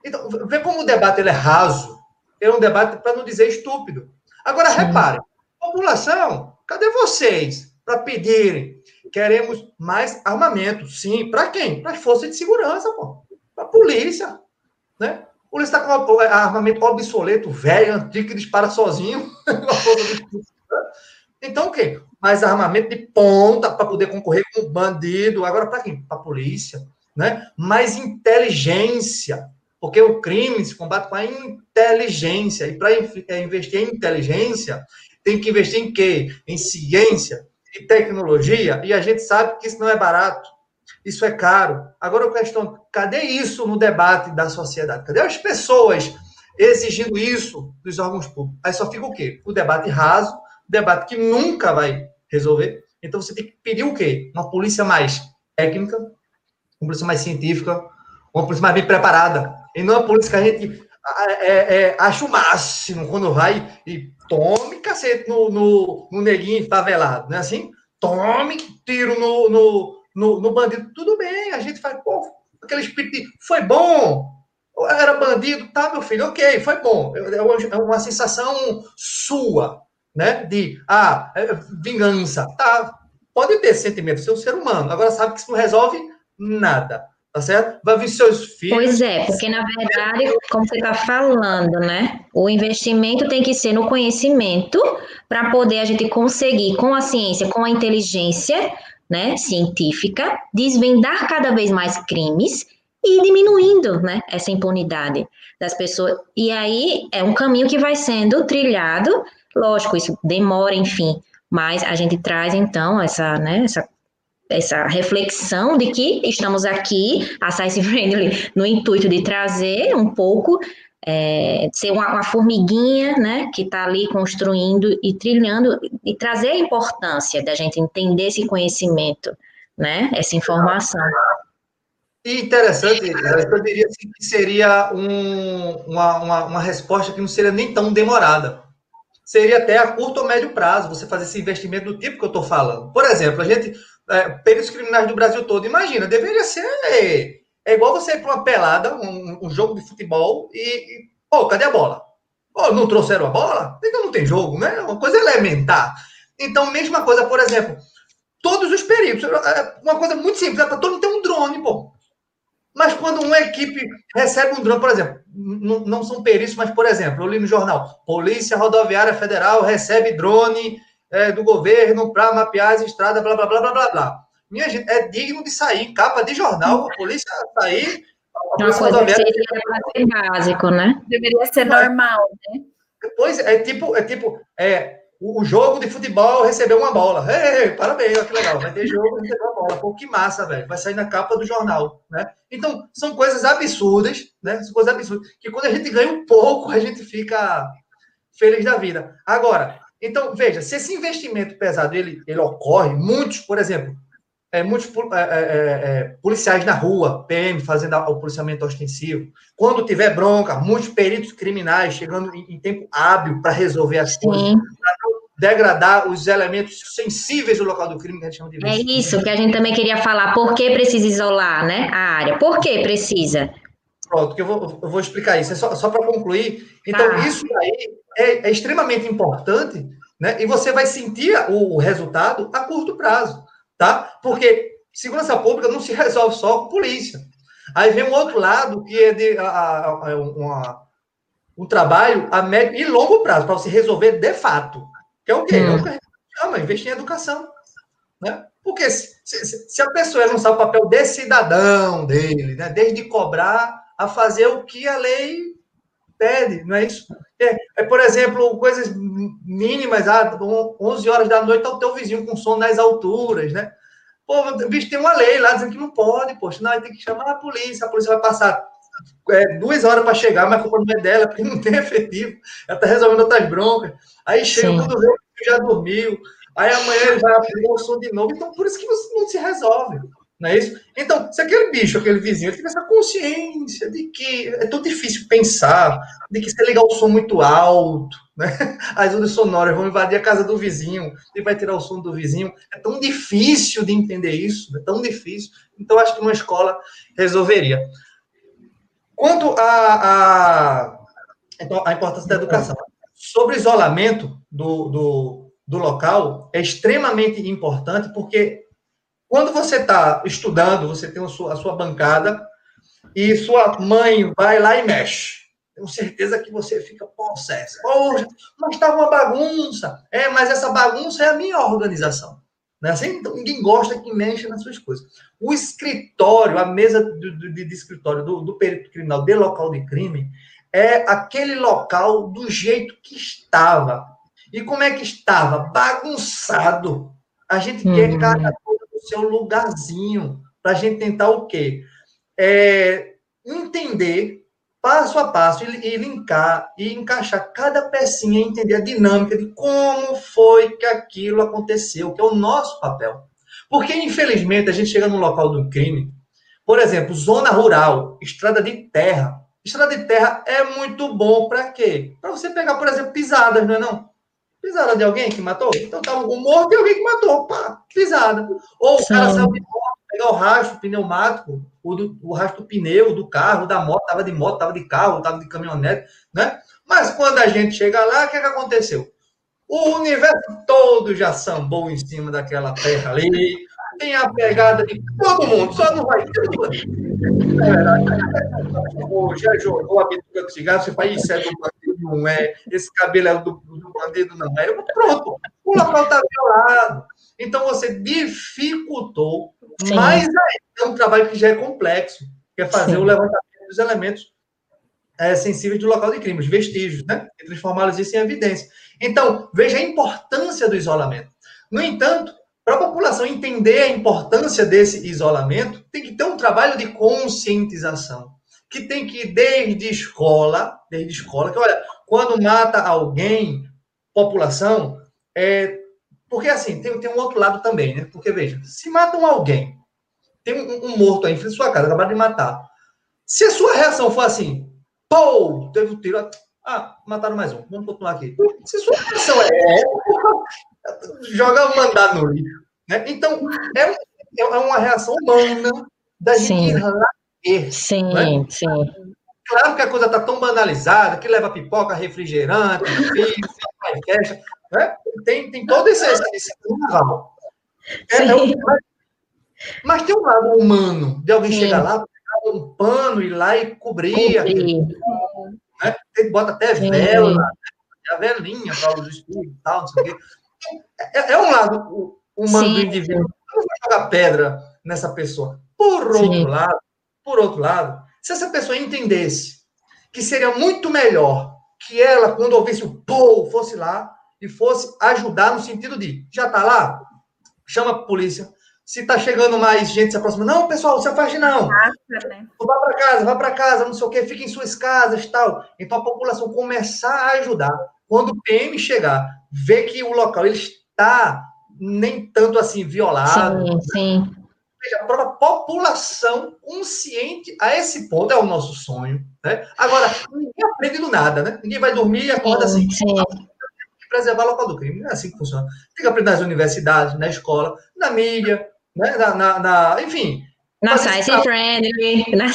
Então, vê como o debate ele é raso. É um debate para não dizer estúpido. Agora, Sim. repare, população, cadê vocês para pedirem? Queremos mais armamento. Sim, para quem? Para as forças de segurança, Para a polícia, né? A polícia está com armamento obsoleto, velho, antigo, que dispara sozinho. então, o quê? Mais armamento de ponta para poder concorrer com o bandido. Agora, para quem? Para a polícia. Né? Mais inteligência porque o crime se combate com a inteligência. E para é, investir em inteligência, tem que investir em quê? Em ciência e tecnologia. E a gente sabe que isso não é barato. Isso é caro. Agora a questão, cadê isso no debate da sociedade? Cadê as pessoas exigindo isso dos órgãos públicos? Aí só fica o quê? O debate raso, debate que nunca vai resolver. Então você tem que pedir o quê? Uma polícia mais técnica, uma polícia mais científica, uma polícia mais bem preparada, e não a polícia que a gente é, é, acha o máximo quando vai e tome cacete no, no, no neguinho favelado, não é assim? Tome tiro no, no, no, no bandido. Tudo bem, a gente faz, pô, aquele espírito de, foi bom, era bandido, tá, meu filho, ok, foi bom. É uma, é uma sensação sua, né? De, ah, é, vingança. Tá, pode ter sentimento, ser um ser humano. Agora sabe que isso não resolve nada tá certo? Vai vir seus filhos. Pois é, porque na verdade, como você está falando, né? O investimento tem que ser no conhecimento para poder a gente conseguir, com a ciência, com a inteligência, né, científica, desvendar cada vez mais crimes e diminuindo, né, essa impunidade das pessoas. E aí é um caminho que vai sendo trilhado, lógico, isso demora, enfim, mas a gente traz então essa, né, essa essa reflexão de que estamos aqui, a Science Friendly, no intuito de trazer um pouco, é, ser uma, uma, formiguinha, né, que está ali construindo e trilhando, e trazer a importância da gente entender esse conhecimento, né, essa informação. E interessante, eu diria assim, que seria um, uma, uma, uma resposta que não seria nem tão demorada. Seria até a curto ou médio prazo você fazer esse investimento do tipo que eu estou falando. Por exemplo, a gente é, peritos criminais do Brasil todo. Imagina, deveria ser. É igual você ir para uma pelada, um, um, jogo de futebol e, e. Pô, cadê a bola? Pô, não trouxeram a bola? Então não tem jogo, né? Uma coisa elementar. Então, mesma coisa, por exemplo, todos os peritos. É, uma coisa muito simples, é para todo mundo ter um drone, pô. Mas quando uma equipe recebe um drone, por exemplo, não, não são peritos, mas, por exemplo, eu li no jornal, Polícia Rodoviária Federal recebe drone é, do governo para mapear as estradas, blá, blá, blá, blá, blá, blá. Minha gente, é digno de sair, capa de jornal, a polícia sair. A polícia Uma coisa seria básico, né? Deveria ser normal, né? Pois é, tipo, é tipo, é, o jogo de futebol recebeu uma bola. Ei, parabéns, que legal. Vai ter jogo, recebeu uma bola. Pô, que massa, velho. Vai sair na capa do jornal, né? Então, são coisas absurdas, né? São coisas absurdas. Que quando a gente ganha um pouco, a gente fica feliz da vida. Agora, então, veja, se esse investimento pesado ele, ele ocorre, muitos, por exemplo, é, muitos é, é, é, policiais na rua, PM, fazendo o policiamento ostensivo, quando tiver bronca, muitos peritos criminais chegando em, em tempo hábil para resolver as Sim. coisas, para degradar os elementos sensíveis do local do crime que a gente chama de É isso que a gente também queria falar. Por que precisa isolar né, a área? Por que precisa? Pronto, que eu vou, eu vou explicar isso. É só, só para concluir. Então, ah. isso aí é, é, extremamente importante, né? E você vai sentir o, o, resultado a curto prazo, tá? Porque segurança pública não se resolve só com polícia. Aí vem um outro lado que é de a, a, a, uma, um trabalho a médio e longo prazo para você resolver de fato. Que é o quê? Hum. É chama, investir em educação. Né? Porque se, se, se, a pessoa não sabe o papel de cidadão dele, né? desde cobrar a fazer o que a lei pede, não é isso? É, é, por exemplo, coisas mínimas, ah, 11 horas da noite, tá o teu vizinho com som nas alturas, né? Pô, bicho, tem uma lei lá dizendo que não pode, poxa, não, tem que chamar a polícia, a polícia vai passar é, duas horas para chegar, mas a culpa não é dela, porque não tem efetivo, ela está resolvendo outras broncas. Aí chega Sim. quando vê já dormiu, aí amanhã ele vai abrir o som de novo, então por isso que não se resolve. Não é isso? Então, se aquele bicho, aquele vizinho, ele tiver essa consciência de que é tão difícil pensar, de que se ligar o som muito alto, né? as ondas sonoras vão invadir a casa do vizinho e vai tirar o som do vizinho, é tão difícil de entender isso, é tão difícil. Então, acho que uma escola resolveria. Quanto a, a, então, a importância da educação, sobre isolamento do, do, do local, é extremamente importante, porque quando você está estudando, você tem a sua, a sua bancada e sua mãe vai lá e mexe. Tenho certeza que você fica possessa. Poxa, mas está uma bagunça. É, mas essa bagunça é a minha organização. Né? Assim, então, ninguém gosta que mexa nas suas coisas. O escritório, a mesa de, de, de escritório do, do perito criminal de local de crime, é aquele local do jeito que estava. E como é que estava? Bagunçado. A gente uhum. quer cada seu lugarzinho, para a gente tentar o quê? É, entender passo a passo e, e linkar e encaixar cada pecinha, entender a dinâmica de como foi que aquilo aconteceu, que é o nosso papel. Porque, infelizmente, a gente chega no local do crime, por exemplo, zona rural, estrada de terra. Estrada de terra é muito bom para quê? Para você pegar, por exemplo, pisadas, não é não? Pisada de alguém que matou? Então tá um morto e alguém que matou. Pá, pisada. Ou o cara saiu de moto, pegar o rastro pneumático, o, do, o rastro do pneu, do carro, da moto, tava de moto, tava de carro, tava de caminhonete, né? Mas quando a gente chega lá, o que, é que aconteceu? O universo todo já sambou em cima daquela terra ali, tem a pegada de todo mundo, só não vai ter. Já jogou a bituca do cigarro, você fala, isso é do bandido, não é, esse cabelo é do, do bandido, não é. Pronto, o local está violado. Então você dificultou Sim. mais ainda um trabalho que já é complexo, que é fazer Sim. o levantamento dos elementos é, sensíveis do local de crime, os vestígios, né? E transformá-los isso em evidência. Então, veja a importância do isolamento. No entanto, para a população entender a importância desse isolamento, tem que ter um trabalho de conscientização, que tem que ir desde escola, desde escola, que olha, quando mata alguém, população, é, porque assim, tem, tem um outro lado também, né? Porque veja, se matam alguém, tem um, um morto aí em frente à sua casa, acabaram de matar. Se a sua reação for assim, pô, teve um tiro, ah, mataram mais um, vamos continuar aqui. Se a sua reação é, joga o mandar no lixo. Né? Então, é, é uma reação humana da gente ir. Sim, né? sim. Claro que a coisa está tão banalizada, que leva pipoca, refrigerante, filho, fecha, né? tem, tem todo esse, esse, esse é, é um, mas, mas, tem um lado humano, de alguém sim. chegar lá, pegar um pano, ir lá e cobrir. Aquele, né? Bota até vela, né? a velinha para os estudos e tal, não sei o quê. É, é um lado humano Sim. do indivíduo. Não vou jogar pedra nessa pessoa. Por outro Sim. lado, por outro lado, se essa pessoa entendesse que seria muito melhor que ela, quando ouvisse o pô, fosse lá e fosse ajudar no sentido de já tá lá, chama a polícia. Se tá chegando mais gente se aproxima, não, pessoal, se afaste não. Né? Vá para casa, vá para casa, não sei o quê, fique em suas casas, tal. Então a população começar a ajudar. Quando o PM chegar, ver que o local ele está nem tanto assim violado. Sim, sim. Veja, para a população consciente a esse ponto, é o nosso sonho. Né? Agora, ninguém aprende do nada, né? Ninguém vai dormir e acorda sim, assim. Sim. Tem que preservar o local do crime. Não é assim que funciona. Tem que aprender nas universidades, na escola, na mídia, né? na, na, na enfim. Na Science Friendly. Na...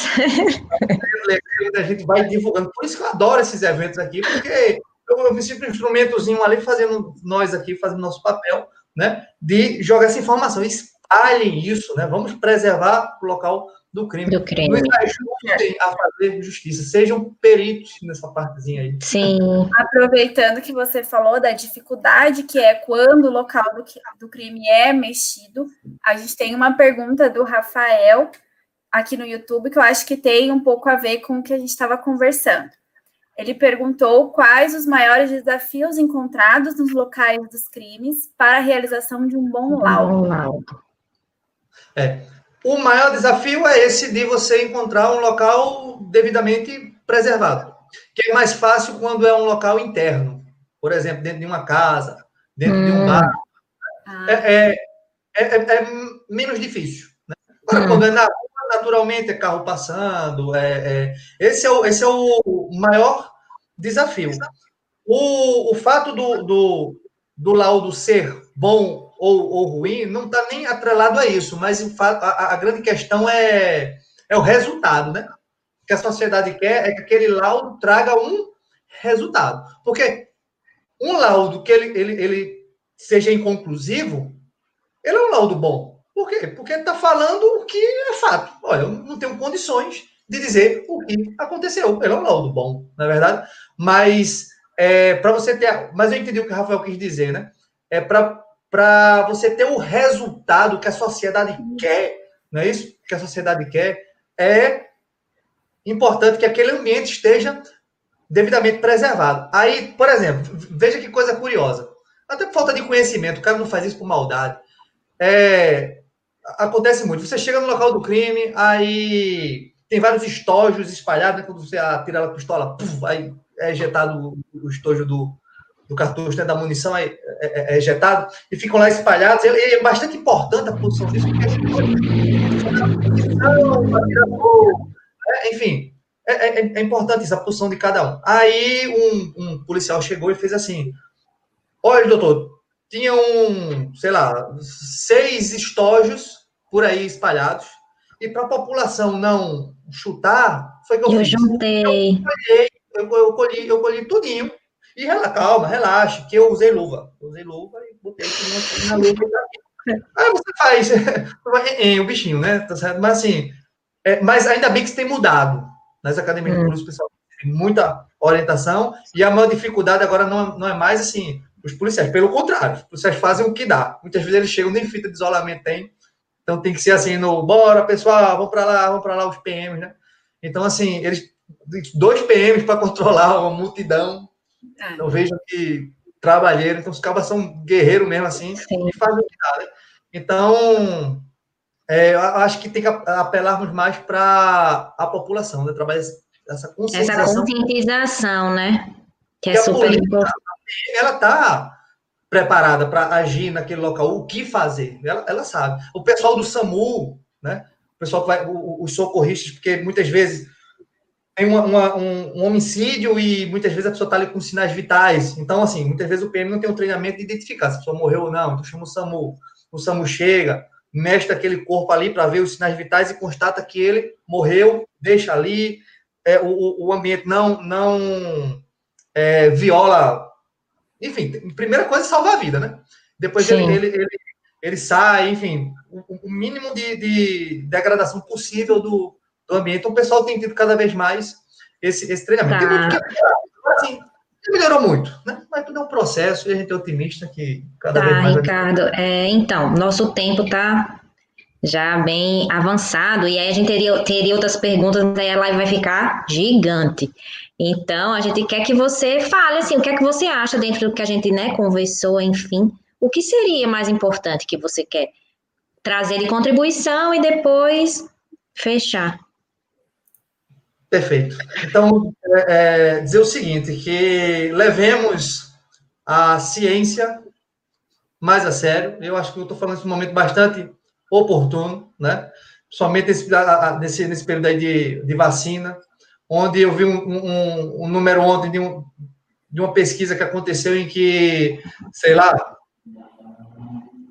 a gente vai divulgando. Por isso que eu adoro esses eventos aqui, porque eu, eu me sinto um instrumentozinho ali fazendo nós aqui, fazendo nosso papel né, de jogar essa informação. Espalhem isso, né? Vamos preservar o local do crime. Do crime. Nos ajudem a fazer justiça. Sejam peritos nessa partezinha aí. Sim. Aproveitando que você falou da dificuldade que é quando o local do, do crime é mexido, a gente tem uma pergunta do Rafael aqui no YouTube que eu acho que tem um pouco a ver com o que a gente estava conversando. Ele perguntou quais os maiores desafios encontrados nos locais dos crimes para a realização de um bom laudo. É. O maior desafio é esse de você encontrar um local devidamente preservado, que é mais fácil quando é um local interno, por exemplo, dentro de uma casa, dentro hum. de um hum. bar. Ah. É, é, é, é, menos difícil. Né? Agora, hum. quando é na rua, naturalmente é carro passando. É, é, esse, é o, esse é o maior desafio. O, o fato do, do, do laudo ser bom ou, ou ruim não está nem atrelado a isso, mas a, a, grande questão é, é o resultado, né? O que a sociedade quer é que aquele laudo traga um resultado. Porque um laudo que ele, ele, ele seja inconclusivo, ele é um laudo bom. Por quê? Porque está falando o que é fato. Olha, eu não tenho condições de dizer o que aconteceu. Ele é um laudo bom, na é verdade. Mas é, para você ter. Mas eu entendi o que o Rafael quis dizer, né? É para você ter o resultado que a sociedade quer, não é isso? Que a sociedade quer, é importante que aquele ambiente esteja devidamente preservado. Aí, por exemplo, veja que coisa curiosa. Até por falta de conhecimento, o cara não faz isso por maldade. É, acontece muito. Você chega no local do crime, aí tem vários estojos espalhados, né? quando você atira a pistola, aí é ejetado o estojo do, do cartucho, né, da munição é, é, é, ejetado, e ficam lá espalhados. E é bastante importante a posição disso, porque é, enfim, é, é, é, importante isso, a posição de cada um. Aí um, um, policial chegou e fez assim: Olha, doutor, tinha um, sei lá, seis estojos por aí espalhados, e para a população não chutar, foi que eu, eu fiz. Juntei. Eu juntei eu, eu, colhi, eu colhi tudinho. E rela, calma, relaxe, que eu usei luva. Eu usei luva e botei na luva. Aí você faz é, o bichinho, né? Tá certo? Mas assim, é, mas ainda bem que isso tem mudado. Nas academias hum. de pessoal tem muita orientação, e a maior dificuldade agora não, não é mais assim, os policiais, pelo contrário, os policiais fazem o que dá. Muitas vezes eles chegam, nem fita de isolamento tem. Então tem que ser assim, no bora, pessoal, vamos para lá, vamos para lá, os PMs, né? Então, assim, eles dois PMs para controlar uma multidão. É. Então vejam que trabalheiro, então os cabas são guerreiros mesmo assim, Sim. e fazem o que dá, né? Então, é, eu acho que tem que apelarmos mais para a população, né? Trabalhar essa conscientização. Essa conscientização, né? Que é super importante. Ela está preparada para agir naquele local, o que fazer, ela, ela sabe. O pessoal do SAMU, né? O pessoal que vai, os socorristas, porque muitas vezes tem uma, uma, um, um, homicídio e muitas vezes a pessoa está ali com sinais vitais. Então, assim, muitas vezes o PM não tem um treinamento de identificar se a pessoa morreu ou não. Então, chama o SAMU. O SAMU chega, mexe aquele corpo ali para ver os sinais vitais e constata que ele morreu, deixa ali. É, o, o ambiente não, não é, viola. Enfim, primeira coisa é salvar a vida, né? Depois ele, ele, ele, ele, sai, enfim, o, o mínimo de, de degradação possível do, do ambiente. Então, o pessoal tem tido cada vez mais esse, esse treinamento. Tá. assim, melhorou muito, né? Mas tudo é um processo e a gente é otimista que cada tá, vez mais. Ricardo, é, então, nosso tempo está já bem avançado, e aí a gente teria, teria outras perguntas, aí a live vai ficar gigante. Então, a gente quer que você fale assim, o que é que você acha dentro do que a gente né, conversou, enfim, o que seria mais importante que você quer trazer de contribuição e depois fechar. Perfeito. Então, é, é, dizer o seguinte, que levemos a ciência mais a sério. Eu acho que eu estou falando nesse momento bastante oportuno, né? Somente nesse, nesse, nesse período aí de, de vacina, onde eu vi um, um, um número ontem de, um, de uma pesquisa que aconteceu em que, sei lá,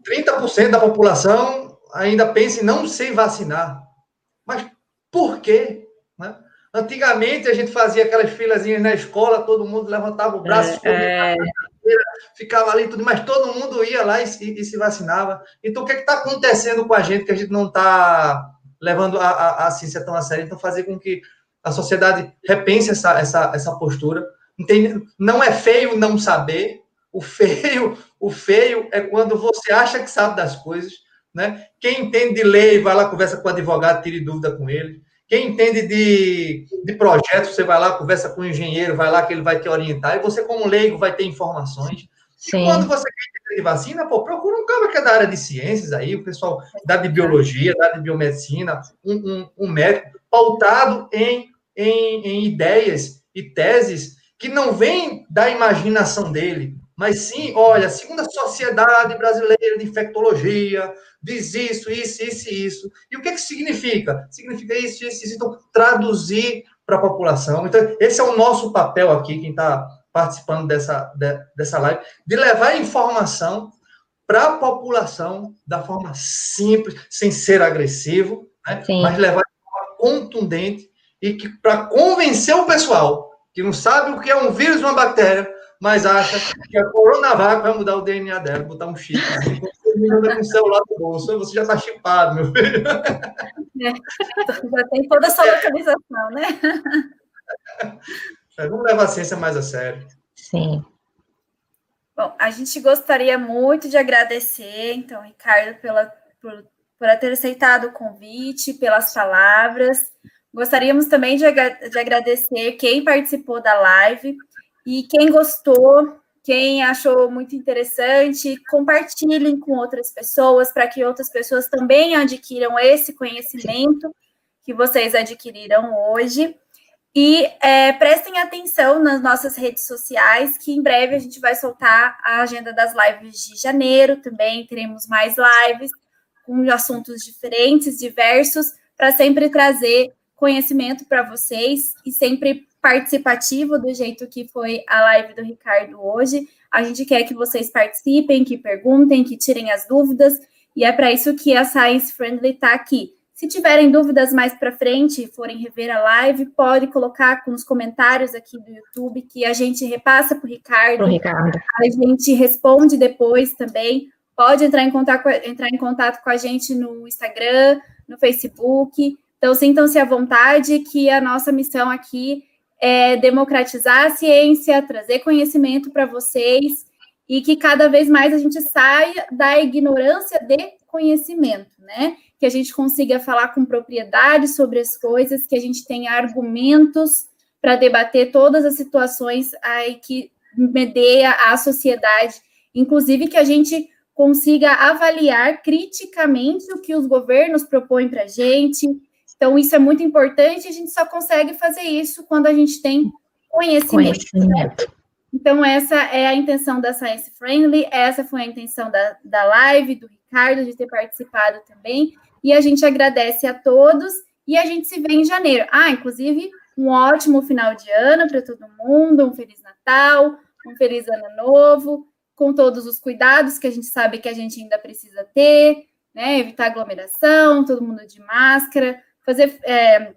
30% da população ainda pensa em não se vacinar. Mas por quê? Né? Antigamente a gente fazia aquelas filazinhas na escola, todo mundo levantava o braço, é, é... ficava ali tudo, mas todo mundo ia lá e, e, e se vacinava. Então o que é está acontecendo com a gente que a gente não está levando a, a, a, ciência tão a sério? Então fazer com que a sociedade repense essa, essa, essa postura. Entende? Não é feio não saber. O feio, o feio é quando você acha que sabe das coisas, né? Quem entende de lei vai lá conversa com o advogado, tire dúvida com ele. Quem entende de, de projetos, você vai lá, conversa com o engenheiro, vai lá que ele vai te orientar, e você, como leigo, vai ter informações. Sim. E quando você quer entender de vacina, pô, procura um cara que é da área de ciências aí, o pessoal da de biologia, da de biomedicina, um, um, um médico pautado em, em, em ideias e teses que não vêm da imaginação dele, mas sim, olha, segundo a Sociedade Brasileira de Infectologia, diz isso, isso, isso e isso. E o que, que significa? Significa isso, isso, isso. Então, traduzir para a população. Então, esse é o nosso papel aqui, quem está participando dessa, de, dessa live, de levar informação para a população da forma simples, sem ser agressivo, né? mas levar de forma contundente e que para convencer o pessoal que não sabe o que é um vírus uma bactéria, mas acha que a Coronavac vai mudar o DNA dela, botar um chip. Assim, com o celular no bolso, você já está chipado, meu filho. É, já tem toda essa localização, né? É, vamos levar a ciência mais a sério. Sim. Bom, a gente gostaria muito de agradecer, então, Ricardo, pela, por, por ter aceitado o convite, pelas palavras. Gostaríamos também de, de agradecer quem participou da live. E quem gostou, quem achou muito interessante, compartilhem com outras pessoas para que outras pessoas também adquiram esse conhecimento que vocês adquiriram hoje. E é, prestem atenção nas nossas redes sociais, que em breve a gente vai soltar a agenda das lives de janeiro. Também teremos mais lives com assuntos diferentes, diversos, para sempre trazer conhecimento para vocês e sempre participativo do jeito que foi a live do Ricardo hoje. A gente quer que vocês participem, que perguntem, que tirem as dúvidas, e é para isso que a Science Friendly está aqui. Se tiverem dúvidas mais para frente, forem rever a live, pode colocar nos comentários aqui do YouTube que a gente repassa para o Ricardo. Ricardo. A gente responde depois também. Pode entrar em, contato, entrar em contato com a gente no Instagram, no Facebook. Então, sintam-se à vontade que a nossa missão aqui é, democratizar a ciência, trazer conhecimento para vocês e que cada vez mais a gente saia da ignorância de conhecimento, né? Que a gente consiga falar com propriedade sobre as coisas, que a gente tenha argumentos para debater todas as situações aí que medeia a sociedade, inclusive que a gente consiga avaliar criticamente o que os governos propõem para a gente, então, isso é muito importante, a gente só consegue fazer isso quando a gente tem conhecimento. conhecimento. Então, essa é a intenção da Science Friendly, essa foi a intenção da, da live, do Ricardo, de ter participado também. E a gente agradece a todos e a gente se vê em janeiro. Ah, inclusive, um ótimo final de ano para todo mundo, um Feliz Natal, um Feliz Ano Novo, com todos os cuidados que a gente sabe que a gente ainda precisa ter, né? Evitar aglomeração, todo mundo de máscara, fazer é,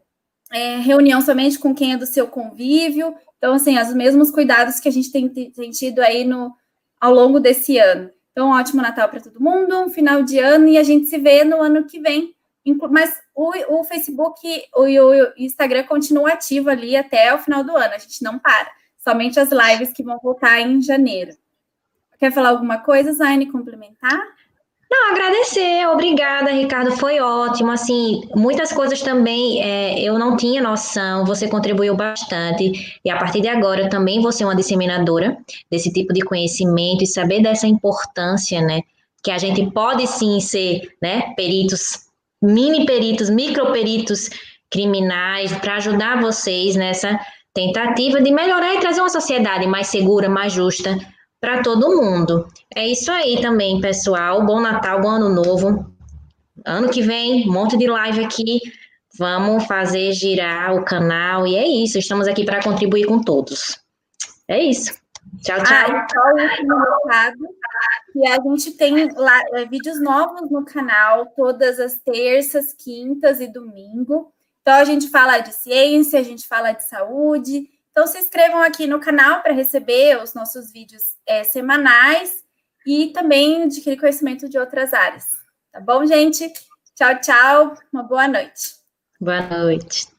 é, reunião somente com quem é do seu convívio. Então, assim, os mesmos cuidados que a gente tem, tem tido aí no, ao longo desse ano. Então, um ótimo Natal para todo mundo, um final de ano e a gente se vê no ano que vem. Mas o, o Facebook e o, o Instagram continuam ativo ali até o final do ano, a gente não para. Somente as lives que vão voltar em janeiro. Quer falar alguma coisa, Zaine, complementar? Não, agradecer, obrigada, Ricardo, foi ótimo. Assim, muitas coisas também é, eu não tinha noção, você contribuiu bastante, e a partir de agora também vou ser uma disseminadora desse tipo de conhecimento e saber dessa importância, né? Que a gente pode sim ser, né, peritos, mini peritos, micro peritos criminais, para ajudar vocês nessa tentativa de melhorar e trazer uma sociedade mais segura, mais justa para todo mundo. É isso aí também, pessoal. Bom Natal, bom Ano Novo. Ano que vem, um monte de live aqui. Vamos fazer girar o canal. E é isso. Estamos aqui para contribuir com todos. É isso. Tchau, tchau. Ah, só o último recado. Que a gente tem lá, é, vídeos novos no canal todas as terças, quintas e domingo. Então a gente fala de ciência, a gente fala de saúde, então, se inscrevam aqui no canal para receber os nossos vídeos é, semanais e também adquirir conhecimento de outras áreas. Tá bom, gente? Tchau, tchau. Uma boa noite. Boa noite.